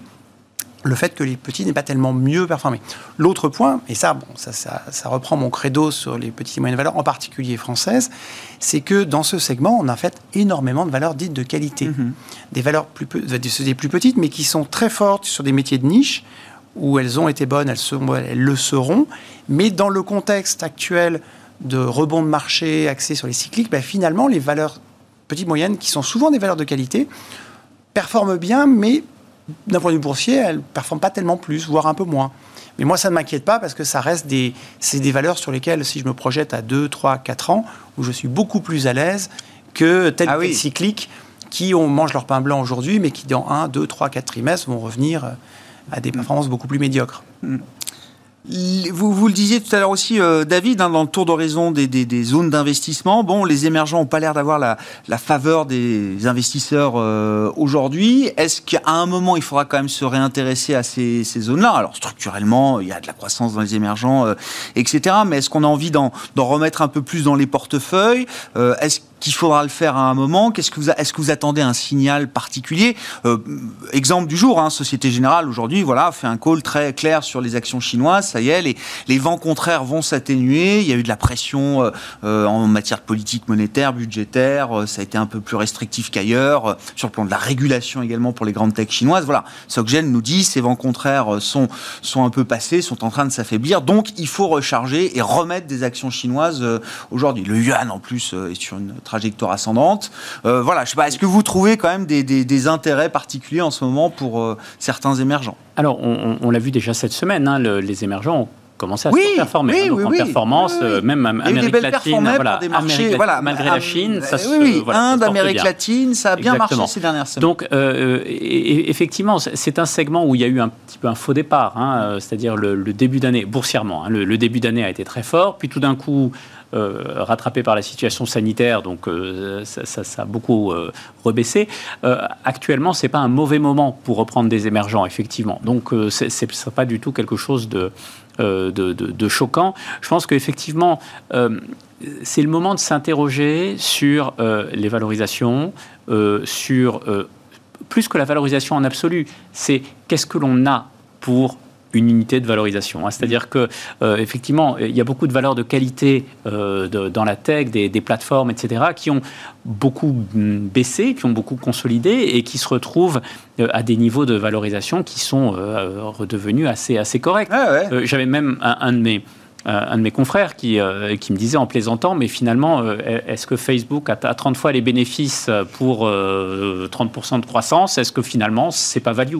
le fait que les petits n'aient pas tellement mieux performé. L'autre point, et ça, bon, ça, ça, reprend mon credo sur les petites et moyennes valeurs, en particulier françaises, c'est que dans ce segment, on a fait énormément de valeurs dites de qualité. Mhm. Des valeurs plus, des plus petites, mais qui sont très fortes sur des métiers de niche, où elles ont été bonnes, elles, elles le seront. Mais dans le contexte actuel de rebond de marché axé sur les cycliques, ben finalement, les valeurs petites moyennes, qui sont souvent des valeurs de qualité, performent bien, mais d'un point de vue boursier, elles ne performent pas tellement plus, voire un peu moins. Mais moi, ça ne m'inquiète pas parce que ça reste des, c'est des valeurs sur lesquelles, si je me projette à 2, 3, 4 ans, où je suis beaucoup plus à l'aise que tel ah cyclique qui on mange leur pain blanc aujourd'hui, mais qui dans 1, 2, 3, 4 trimestres vont revenir à des performances beaucoup plus médiocres. Mm. Vous, vous le disiez tout à l'heure aussi, euh, David, hein, dans le tour d'horizon des, des, des, zones d'investissement. Bon, les émergents n'ont pas l'air d'avoir la, la, faveur des investisseurs euh, aujourd'hui. Est-ce qu'à un moment, il faudra quand même se réintéresser à ces, ces zones-là? Alors, structurellement, il y a de la croissance dans les émergents, euh, etc. Mais est-ce qu'on a envie d'en remettre un peu plus dans les portefeuilles? Est-ce qu'il faudra le faire à un moment Qu'est-ce que vous est-ce que vous attendez un signal particulier? Euh, Exemple du jour, hein, Société Générale aujourd'hui, voilà, fait un call très clair sur les actions chinoises. Ça y est, les, les vents contraires vont s'atténuer. Il y a eu de la pression euh, euh, en matière politique, monétaire, budgétaire. ça a été un peu plus restrictif qu'ailleurs. sur le plan de la régulation également pour les grandes tech chinoises. Voilà, Soggen nous dit ces vents contraires sont sont un peu passés, sont en train de s'affaiblir. Donc il faut recharger et remettre des actions chinoises aujourd'hui. Le yuan en plus est sur une trajectoire ascendante. Euh, voilà, je sais pas, est-ce que vous trouvez quand même des, intérêts particuliers en ce moment pour euh, certains émergents? Alors, on, l'a vu déjà cette semaine, hein, les émergents ont commencé à se performer. Oui, hein, en performance, même Amérique latine, voilà, Amérique, voilà, malgré la Chine, ça se, voilà, Inde, Amérique latine, ça a bien marché ces dernières semaines. Donc, effectivement, c'est un segment où il y a eu un petit peu un faux départ, hein, c'est-à-dire le, début d'année, boursièrement, hein, le, début d'année a été très fort, puis tout d'un coup, euh, rattrapé par la situation sanitaire, donc euh, ça, a beaucoup euh, rebaissé. actuellement, c'est pas un mauvais moment pour reprendre des émergents, effectivement. Donc, c'est n'est pas du tout quelque chose de, de, choquant. Je pense qu'effectivement, c'est le moment de s'interroger sur les valorisations, sur plus que la valorisation en absolu, c'est qu'est-ce que l'on a pour une unité de valorisation. Hein. C'est-à-dire que euh, effectivement, il y a beaucoup de valeurs de qualité euh, dans la tech, des, plateformes, etc., qui ont beaucoup mm, baissé, qui ont beaucoup consolidé et qui se retrouvent euh, à des niveaux de valorisation qui sont redevenus assez, assez corrects. Ah j'avais même un, de mes un de mes confrères qui, qui me disait en plaisantant, mais finalement, est-ce que Facebook a, 30 fois les bénéfices pour 30% de croissance? Est-ce que finalement, c'est pas value?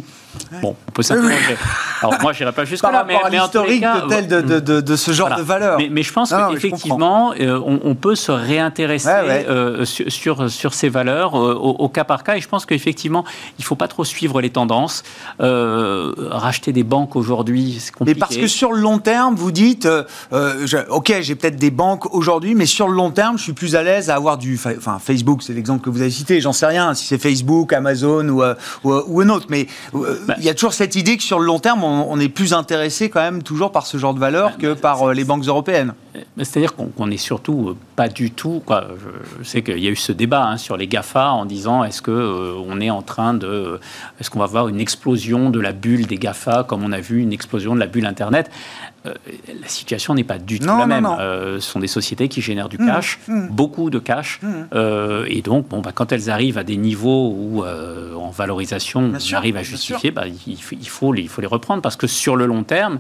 Bon, on peut s'interroger. Alors moi, j'irai pas jusqu'à là, mais, mais historique de, de, de, de, ce genre de valeur. Mais, mais je pense qu'effectivement, euh, on, on, peut se réintéresser euh, sur, sur, ces valeurs euh, au, cas par cas. Et je pense qu'effectivement, il faut pas trop suivre les tendances. racheter des banques aujourd'hui, c'est compliqué. Mais parce que sur le long terme, vous dites, ok, j'ai peut-être des banques aujourd'hui, mais sur le long terme, je suis plus à l'aise à avoir du, enfin Facebook, c'est l'exemple que vous avez cité. J'en sais rien si c'est Facebook, Amazon ou, ou, ou un autre, mais bah, il y a toujours cette idée que sur le long terme, on, est plus intéressé quand même toujours par ce genre de valeur bah, que par euh, les banques européennes. C'est-à-dire qu'on n'est surtout euh, pas du tout. Quoi, je, sais qu'il y a eu ce débat hein, sur les GAFA en disant est-ce qu'on euh, on est en train de. Est-ce qu'on va voir une explosion de la bulle des GAFA comme on a vu une explosion de la bulle Internet? La situation n'est pas du tout la même. ce sont des sociétés qui génèrent du mmh, cash, mmh. beaucoup de cash, mmh. et donc bon, bah, quand elles arrivent à des niveaux où en valorisation on arrive à justifier, bah, il, faut les, il faut les reprendre parce que sur le long terme,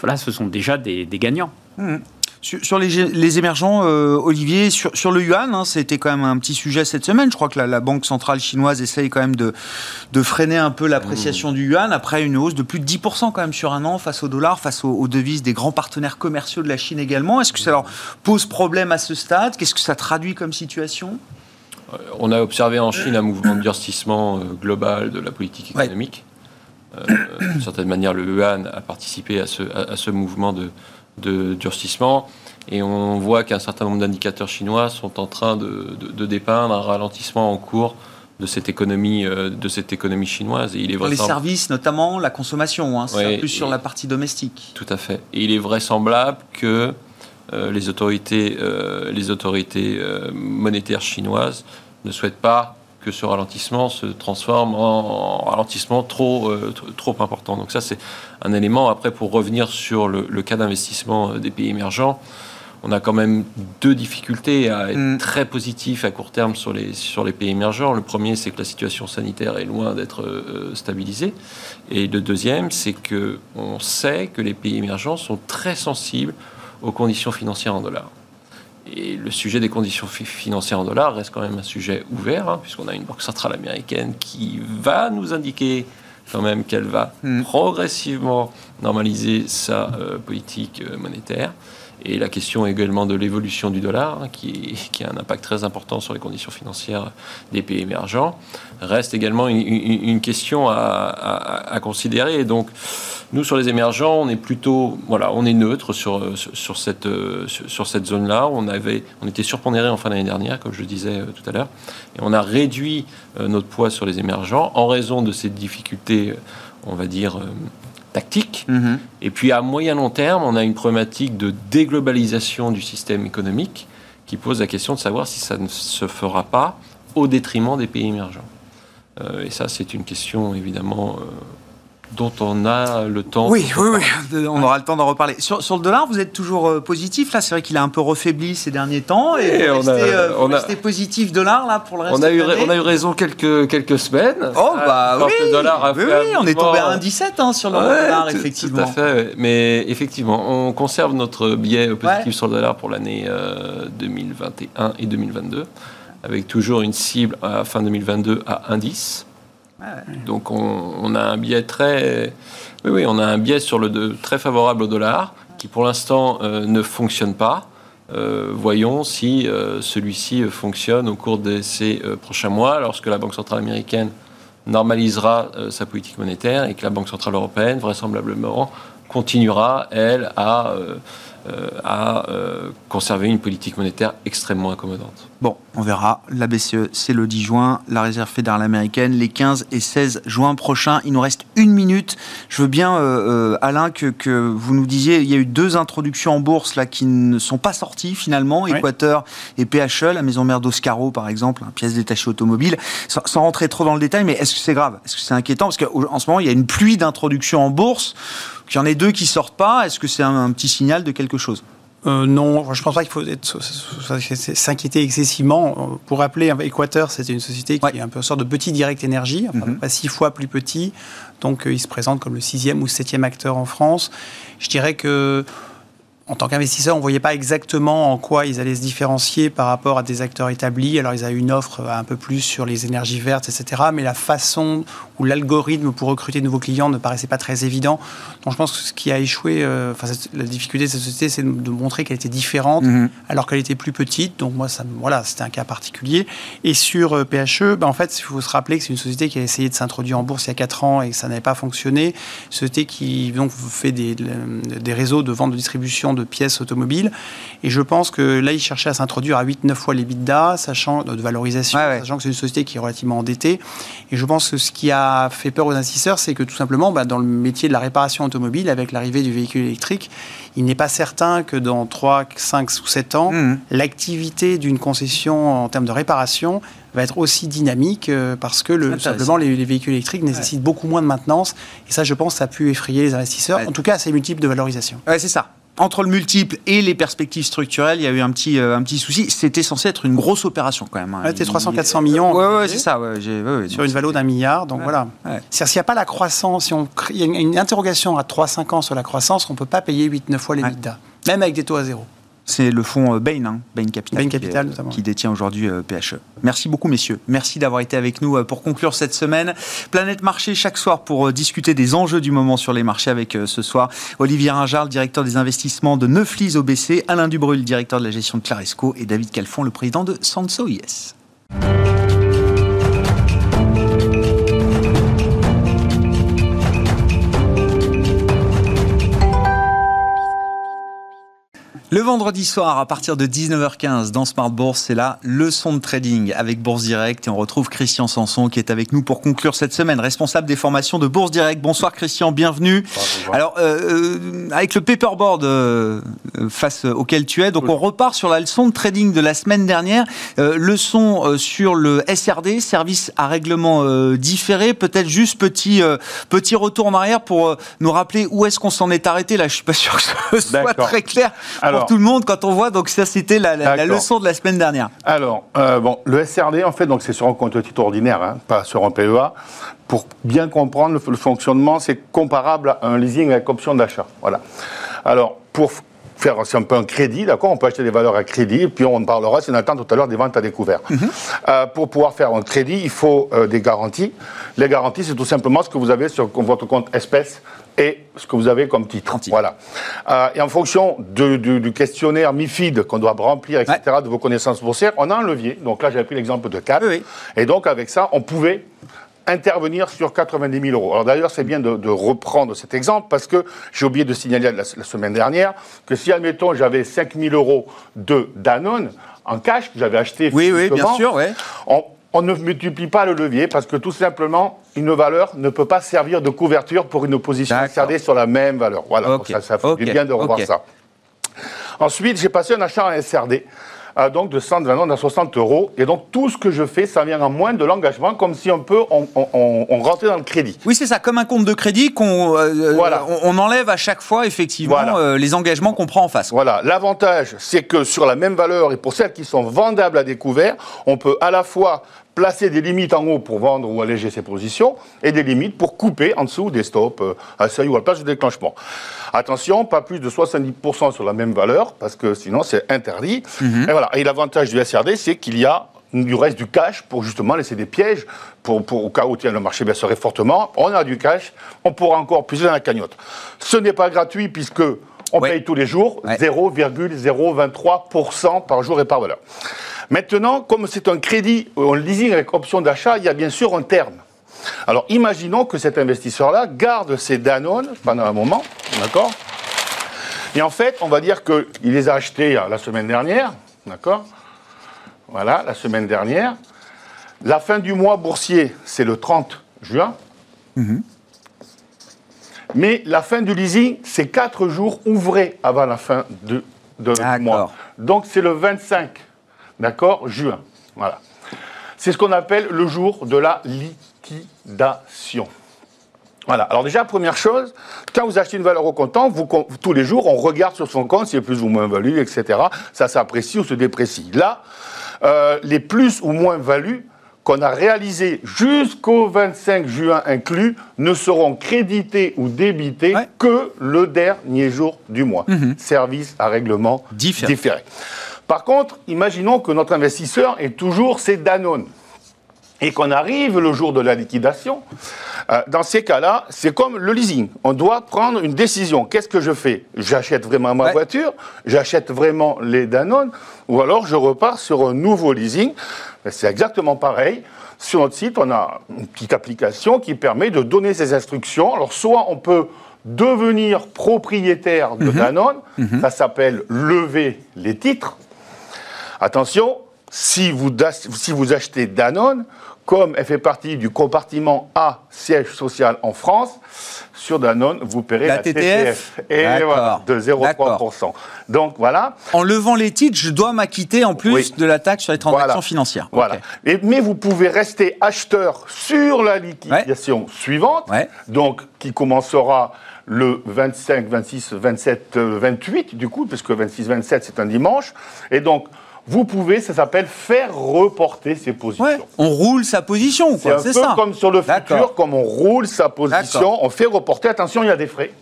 voilà, ce sont déjà des, gagnants. Sur, les, émergents, euh, Olivier, sur, le yuan, hein, c'était quand même un petit sujet cette semaine. Je crois que la, Banque centrale chinoise essaye quand même de, freiner un peu l'appréciation mmh. du yuan après une hausse de plus de 10% quand même sur un an face au dollar, face aux, devises des grands partenaires commerciaux de la Chine également. Est-ce que ça leur pose problème à ce stade? Qu'est-ce que ça traduit comme situation? Euh, On a observé en Chine un mouvement de durcissement euh, global de la politique économique. D'une certaine manière, le yuan a participé à ce mouvement de, de durcissement. Et on voit qu'un certain nombre d'indicateurs chinois sont en train de, dépeindre un ralentissement en cours de cette économie, euh, de cette économie chinoise. Et il est les services, notamment la consommation, hein, c'est plus sur la partie domestique. Tout à fait. Et il est vraisemblable que euh, les autorités, euh, les autorités monétaires chinoises ne souhaitent pas que ce ralentissement se transforme en ralentissement trop, euh, trop important. Donc ça, c'est un élément. Après, pour revenir sur le, cas d'investissement euh, des pays émergents, on a quand même deux difficultés à être mm. très positif à court terme sur les, sur les pays émergents. Le premier, c'est que la situation sanitaire est loin d'être euh, stabilisée. Et le deuxième, c'est que on sait que les pays émergents sont très sensibles aux conditions financières en dollars. Et le sujet des conditions financières en dollars reste quand même un sujet ouvert, hein, puisqu'on a une banque centrale américaine qui va nous indiquer quand même qu'elle va hmm. progressivement normaliser sa euh, politique euh, monétaire. Et la question également de l'évolution du dollar, hein, qui, a un impact très important sur les conditions financières des pays émergents, reste également une, question à, considérer. donc, nous, sur les émergents, on est plutôt, voilà, on est neutre sur, sur, cette, sur, cette zone-là. On, avait, on était surpondéré en fin d'année dernière, comme je disais euh, tout à l'heure. Et on a réduit euh, notre poids sur les émergents en raison de ces difficultés, on va dire, euh, tactiques. Mm-hmm. Et puis, à moyen long terme, on a une problématique de déglobalisation du système économique qui pose la question de savoir si ça ne se fera pas au détriment des pays émergents. et ça, c'est une question évidemment dont on a le temps. Oui, oui, oui, on aura le temps d'en reparler. Sur, le dollar, vous êtes toujours euh, positif. Là, c'est vrai qu'il a un peu refaibli ces derniers temps. Et, on, a, euh, on a, positif dollar là pour le reste on a eu, On a eu raison quelques, quelques semaines. Oh, bah oui, le dollar a oui, oui on est tombé à 1,17 hein, sur le dollar, effectivement. Tout à fait, mais effectivement, on conserve notre biais positif sur le dollar pour l'année 2021 euh, et 2022, avec toujours une cible à fin 2022 à 1,10. Donc on, a un biais très, sur le très favorable au dollar qui pour l'instant ne fonctionne pas. voyons si celui-ci fonctionne au cours de ces prochains mois, lorsque la Banque centrale américaine normalisera sa politique monétaire et que la Banque centrale européenne, vraisemblablement, continuera, elle, à euh, à euh, conserver une politique monétaire extrêmement accommodante. Bon, on verra. La BCE, c'est le 10 juin. La Réserve fédérale américaine, les 15 et 16 juin prochains. Il nous reste une minute. Je veux bien, euh, Alain, que, vous nous disiez, il y a eu deux introductions en bourse là qui ne sont pas sorties finalement, Équateur et PHE, la maison mère d'Oscaro par exemple, hein, pièce détachée automobile. Sans, sans, rentrer trop dans le détail, mais est-ce que c'est grave? Est-ce que c'est inquiétant? Parce qu'en ce moment, il y a une pluie d'introductions en bourse qu'il y en ait deux qui sortent pas, est-ce que c'est un, petit signal de quelque chose? Euh, non, je ne pense pas qu'il faut s'inquiéter excessivement. Pour rappeler, Equateur, c'était une société qui est un peu une sorte de petit direct énergie, enfin, mhm. pas six fois plus petit. Donc, euh, il se présente comme le sixième ou septième acteur en France. Je dirais que en tant qu'investisseur, on ne voyait pas exactement en quoi ils allaient se différencier par rapport à des acteurs établis. Alors, ils avaient une offre un peu plus sur les énergies vertes, etc. Mais la façon où l'algorithme pour recruter de nouveaux clients ne paraissait pas très évident. Donc, je pense que ce qui a échoué, euh, enfin, la difficulté de cette société, c'est de montrer qu'elle était différente mhm. alors qu'elle était plus petite. Donc, moi, ça, voilà, c'était un cas particulier. Et sur euh, PHE, ben, en fait, il faut se rappeler que c'est une société qui a essayé de s'introduire en bourse il y a 4 ans et que ça n'avait pas fonctionné. Une société qui donc, fait des, des réseaux de vente de distribution de pièces automobiles. Et je pense que là, ils cherchaient à s'introduire à 8-9 fois les bidas, sachant de valorisation, sachant que c'est une société qui est relativement endettée. Et je pense que ce qui a fait peur aux investisseurs, c'est que tout simplement, bah, dans le métier de la réparation automobile, avec l'arrivée du véhicule électrique, il n'est pas certain que dans 3, 5 ou 7 ans, mmh. l'activité d'une concession en termes de réparation va être aussi dynamique euh, parce que le, simplement les, véhicules électriques nécessitent beaucoup moins de maintenance. Et ça je pense ça a pu effrayer les investisseurs. En tout cas c'est multiple de valorisation. Ouais, c'est ça entre le multiple et les perspectives structurelles, il y a eu un petit, euh, un petit souci. C'était censé être une grosse opération quand même. Hein. C'était 300-400 millions. Ouais, ouais c'est ça. sur une valeur d'un milliard. Donc voilà. S'il n'y a pas la croissance, si on, il y a une interrogation à 3-5 ans sur la croissance, on ne peut pas payer 8-9 fois les bidas, même avec des taux à zéro. C'est le fonds euh, Bain, hein, Bain Capital, Capital qui, qui, détient aujourd'hui euh, PHE. Merci beaucoup, messieurs. Merci d'avoir été avec nous euh, pour conclure cette semaine. Planète Marché chaque soir pour discuter des enjeux du moment sur les marchés avec ce soir Olivier Rinjard, directeur des investissements de Neuflis OBC, Alain Dubrul, directeur de la gestion de Claresco et David Calfon, le président de Sanso IS. Le vendredi soir, à partir de 19h15, dans Smart Bourse, c'est la leçon de trading avec Bourse Direct. Et on retrouve Christian Sanson qui est avec nous pour conclure cette semaine, responsable des formations de Bourse Direct. Bonsoir Christian, bienvenue. Alors, euh, euh, avec le paperboard euh, face auquel tu es, donc on repart sur la leçon de trading de la semaine dernière. leçon sur le SRD, service à règlement différé. Peut-être juste petit, petit retour en arrière pour nous rappeler où est-ce qu'on s'en est arrêté. Là, je suis pas sûr que ce soit très clair. Alors, tout le monde quand on voit. Donc ça, c'était la, leçon de la semaine dernière. Alors, euh, bon, le SRD, en fait, donc c'est sur un compte titre ordinaire, hein, pas sur un PEA. Pour bien comprendre le, fonctionnement, c'est comparable à un leasing avec option d'achat. Voilà. Alors, pour faire c'est un peu un crédit, d'accord On peut acheter des valeurs à crédit, puis on parlera, si on attend tout à l'heure, des ventes à découvert. Mhm. Euh, pour pouvoir faire un crédit, il faut euh, des garanties. Les garanties, c'est tout simplement ce que vous avez sur votre compte espèce et ce que vous avez comme titre. Voilà. Euh, et en fonction du, questionnaire MIFID qu'on doit remplir, etc., de vos connaissances boursières, on a un levier. Donc là, j'ai pris l'exemple de CAP. Et donc, avec ça, on pouvait intervenir sur 90 000 euros. Alors d'ailleurs, c'est bien de, reprendre cet exemple parce que j'ai oublié de signaler la, semaine dernière que si, admettons, j'avais 5 000 euros de Danone en cash que j'avais acheté oui, oui, bien sûr, ouais. on, on ne multiplie pas le levier parce que tout simplement, une valeur ne peut pas servir de couverture pour une position SRD sur la même valeur. Voilà, ça, ça fait bien de revoir ça. Ensuite, j'ai passé un achat en SRD donc de 120 à 60 euros. Et donc tout ce que je fais, ça vient en moins de l'engagement, comme si un peu on, on, rentrait dans le crédit. Oui, c'est ça, comme un compte de crédit qu'on euh, voilà. on, enlève à chaque fois effectivement euh, les engagements qu'on prend en face. Voilà, l'avantage, c'est que sur la même valeur et pour celles qui sont vendables à découvert, on peut à la fois placer des limites en haut pour vendre ou alléger ses positions et des limites pour couper en dessous des stops euh, à seuil ou à la place de déclenchement. Attention, pas plus de 70% sur la même valeur parce que sinon c'est interdit. Mhm. Et voilà. Et l'avantage du SRD, c'est qu'il y a du reste du cash pour justement laisser des pièges pour, pour au cas où le marché baisserait fortement. On a du cash, on pourra encore puiser dans la cagnotte. Ce n'est pas gratuit puisque On paye tous les jours 0,023% par jour et par valeur. Maintenant, comme c'est un crédit, un leasing avec option d'achat, il y a bien sûr un terme. Alors imaginons que cet investisseur-là garde ses Danone pendant un moment, d'accord? Et en fait, on va dire qu'il les a achetés la semaine dernière, d'accord? Voilà, la semaine dernière. La fin du mois boursier, c'est le 30 juin. Mhm. Mais la fin du leasing, c'est 4 jours ouvrés avant la fin de, de mois. Donc c'est le 25, d'accord, juin. Voilà. C'est ce qu'on appelle le jour de la liquidation. Voilà. Alors déjà, première chose, quand vous achetez une valeur au comptant, vous, tous les jours, on regarde sur son compte s'il y a plus ou moins value, etc. Ça s'apprécie ou se déprécie. Là, euh, les plus ou moins values qu'on a réalisés jusqu'au 25 juin inclus ne seront crédités ou débités que le dernier jour du mois. Mhm. Service à règlement différé. Par contre, imaginons que notre investisseur est toujours c'est Danone et qu'on arrive le jour de la liquidation. Euh, dans ces cas-là, c'est comme le leasing. On doit prendre une décision. Qu'est-ce que je fais? J'achète vraiment ma voiture? J'achète vraiment les Danone? Ou alors je repars sur un nouveau leasing? C'est exactement pareil. Sur notre site, on a une petite application qui permet de donner ces instructions. Alors, soit on peut devenir propriétaire de mhm. Danone, mhm. ça s'appelle lever les titres. Attention, si vous, si vous achetez Danone, comme elle fait partie du compartiment A, siège social en France, sur Danone, vous paierez la, TTF. Et voilà, de 0,3%. Donc voilà. En levant les titres, je dois m'acquitter en plus de la taxe sur les transactions financières. Voilà. mais vous pouvez rester acheteur sur la liquidation suivante, donc qui commencera le 25, 26, 27, 28 du coup, puisque 26, 27 c'est un dimanche. Et donc vous pouvez, ça s'appelle faire reporter ses positions. on roule sa position, C'est un peu comme sur le futur, comme on roule sa position, on fait reporter. Attention, il y a des frais.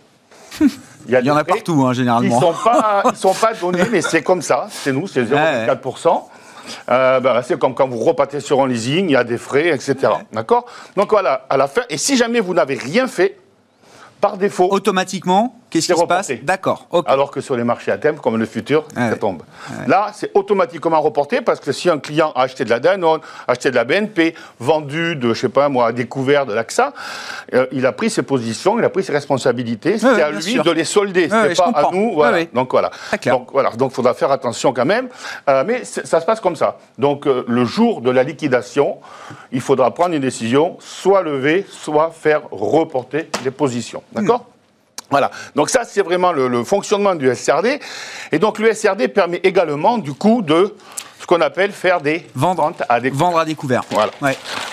Il y, en a partout, hein, généralement. Ils ne sont, pas donnés, mais c'est comme ça. C'est nous, c'est 0,4%. Euh, ben, c'est comme quand vous repartez sur un leasing, il y a des frais, etc. D'accord? Donc voilà, à la fin, et si jamais vous n'avez rien fait, par défaut. Automatiquement, qu'est-ce qui se passe D'accord. Alors que sur les marchés à thème, comme le futur, ça tombe. Là, c'est automatiquement reporté parce que si un client a acheté de la Danone, acheté de la BNP, vendu de, je sais pas moi, découvert de l'AXA, euh, il a pris ses positions, il a pris ses responsabilités. c'est à lui de les solder, c'est pas à nous. Voilà. Donc voilà. Donc voilà. Donc faudra faire attention quand même. Euh, mais ça se passe comme ça. Donc euh, le jour de la liquidation, il faudra prendre une décision, soit lever, soit faire reporter les positions. D'accord? Voilà. Donc ça, c'est vraiment le, fonctionnement du SRD. Et donc le SRD permet également, du coup, de ce qu'on appelle faire des ventes à découvert. Vendre à découvert. Voilà.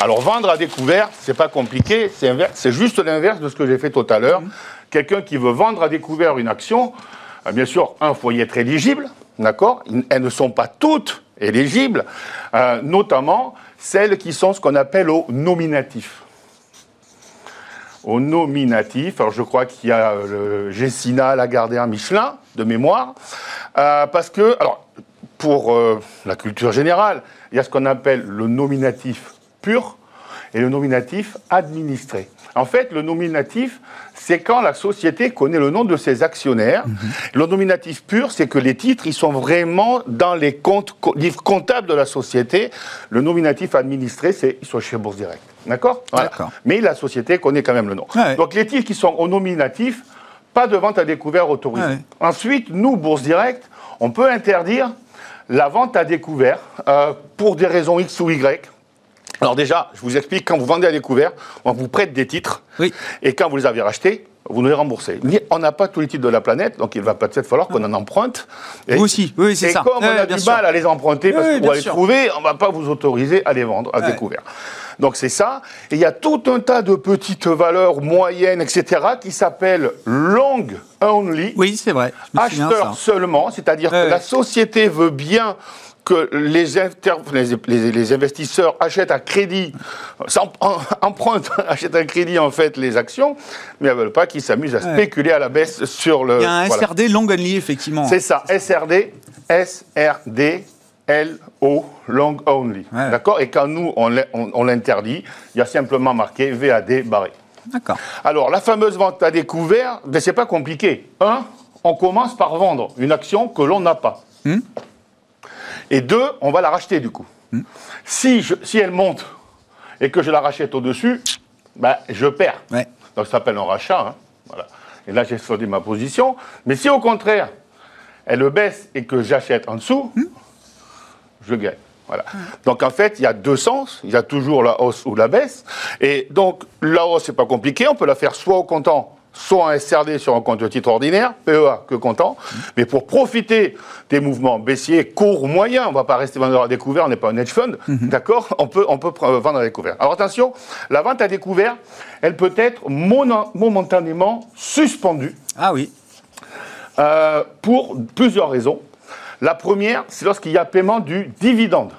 Alors vendre à découvert, c'est pas compliqué, c'est juste l'inverse de ce que j'ai fait tout à l'heure. Mhm. Quelqu'un qui veut vendre à découvert une action, euh, bien sûr, un, faut y être éligible, d'accord? Elles ne sont pas toutes éligibles, euh, notamment celles qui sont ce qu'on appelle au nominatif au nominatif. Alors je crois qu'il y a euh, Gessina, Lagardère, Michelin, de mémoire. Euh, parce que, alors, pour euh, la culture générale, il y a ce qu'on appelle le nominatif pur et le nominatif administré. En fait, le nominatif, c'est quand la société connaît le nom de ses actionnaires. Mhm. Le nominatif pur, c'est que les titres, ils sont vraiment dans les comptes, livres comptables de la société. Le nominatif administré, c'est ils sont chez Bourse Direct. D'accord? Mais la société connaît quand même le nom. Donc les titres qui sont au nominatif, pas de vente à découvert autorisée. Ensuite, nous, Bourse Direct, on peut interdire la vente à découvert euh, pour des raisons X ou Y. Alors déjà, je vous explique, quand vous vendez à découvert, on vous prête des titres, et quand vous les avez rachetés, vous nous les remboursez. Mais on n'a pas tous les titres de la planète, donc il va peut-être falloir qu'on en emprunte. Et, vous aussi, oui, c'est ça. Et comme on a du mal à les emprunter, parce qu'on va les trouver, on ne va pas vous autoriser à les vendre à découvert. Donc c'est ça. Et il y a tout un tas de petites valeurs moyennes, etc., qui s'appellent long only. Oui, c'est vrai. Acheteur seulement, c'est-à-dire que la société veut bien que les, les, investisseurs achètent à crédit, empruntent, achètent à crédit en fait les actions, mais elles ne veulent pas qu'ils s'amusent à spéculer à la baisse sur le. Il y a un SRD long only effectivement. C'est ça, SRD, SRD, LO, long only. D'accord? Et quand nous, on l'interdit, il y a simplement marqué VAD barré. D'accord. Alors, la fameuse vente à découvert, ben, c'est pas compliqué. Un, on commence par vendre une action que l'on n'a pas. Hmm? Et deux, on va la racheter du coup. Hmm. Si, je- si elle monte et que je la rachète au-dessus, ben, je perds. Ouais. Donc ça s'appelle un rachat. hein. Voilà. Et là, j'ai soldé ma position. Mais si au contraire, elle baisse et que j'achète en dessous, je gagne. Voilà. Donc en fait, il y a deux sens. Il y a toujours la hausse ou la baisse. Et donc la hausse, c'est pas compliqué. On peut la faire soit au comptant, soit en SRD sur un compte de titre ordinaire, PEA que comptant. Mais pour profiter des mouvements baissiers, courts ou moyens, on ne va pas rester vendeur à découvert, on n'est pas un hedge fund, d'accord On peut, on peut pr- vendre à découvert. Alors attention, la vente à découvert, elle peut être momentanément suspendue Ah oui. euh, pour plusieurs raisons. La première, c'est lorsqu'il y a paiement du dividende.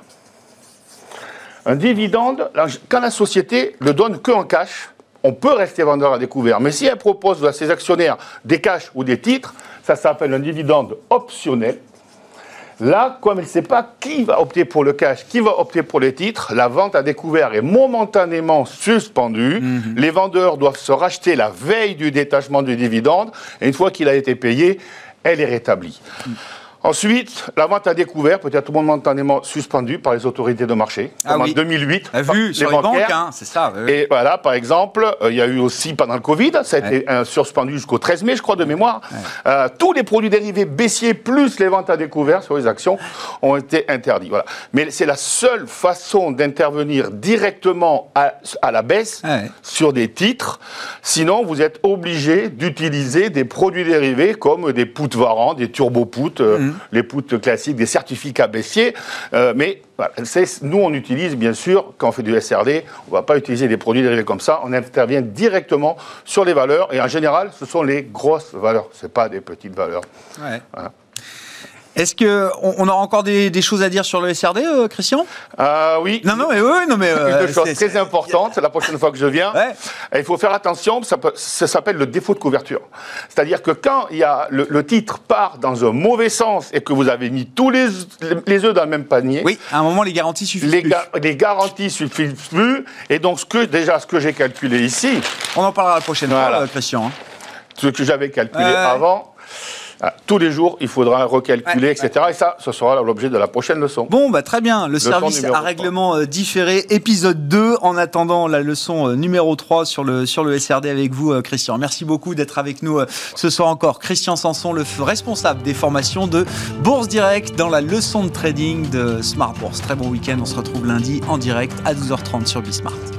Un dividende, quand la société le donne que en cash, on peut rester vendeur à découvert. Mais si elle propose à ses actionnaires des cash ou des titres, ça s'appelle un dividende optionnel. Là, comme elle ne sait pas qui va opter pour le cash, qui va opter pour les titres, la vente à découvert est momentanément suspendue. Les vendeurs doivent se racheter la veille du détachement du dividende. Et une fois qu'il a été payé, elle est rétablie. Ensuite, la vente à découvert peut être momentanément suspendue par les autorités de marché, Ah comme oui. en 2008. A vu sur les banques, bancaires. hein, c'est ça. ouais. Et voilà, par exemple, euh, il y a eu aussi pendant le Covid, ça a été euh, suspendu jusqu'au 13 mai, je crois, de mémoire. Euh, tous les produits dérivés baissiers plus les ventes à découvert sur les actions ont été interdits. Voilà. Mais c'est la seule façon d'intervenir directement à, à la baisse Ouais. sur des titres. Sinon, vous êtes obligé d'utiliser des produits dérivés comme des puts varants, des turbo puts, Mhm. les puts classiques, des certificats baissiers. Euh, mais voilà, nous, on utilise bien sûr, quand on fait du SRD, on ne va pas utiliser des produits dérivés comme ça. On intervient directement sur les valeurs. Et en général, ce sont les grosses valeurs. Ce pas des petites valeurs. Ouais. Voilà. Est-ce que on, on aura encore des, des choses à dire sur le SRD, euh, Christian? Euh, oui. Non, non, mais oui, non, mais Une euh, chose c'est- très importante, la prochaine fois que je viens. Ouais. Il faut faire attention, ça, peut- ça s'appelle le défaut de couverture. C'est-à-dire que quand il y a le, le titre part dans un mauvais sens et que vous avez mis tous les, les œufs dans le même panier, Oui, à un moment, les garanties suffisent les, plus. ga- les garanties suffisent plus. Et donc, ce que, déjà, ce que j'ai calculé ici, On en parlera la prochaine Voilà. fois, euh, Christian. hein. ce que j'avais calculé Ouais. avant, tous les jours, il faudra recalculer, Ouais. etc. Et ça, ce sera l'objet de la prochaine leçon. Bon, bah très bien. Le Leçon service à règlement euh, différé, épisode 2. En attendant la leçon euh, numéro 3 sur le, sur le SRD avec vous, euh, Christian. Merci beaucoup d'être avec nous ce soir encore. Christian Sanson, le responsable des formations de Bourse Direct dans la leçon de trading de Smart Bourse. Très bon week-end. On se retrouve lundi en direct à 12h30 sur Bismart.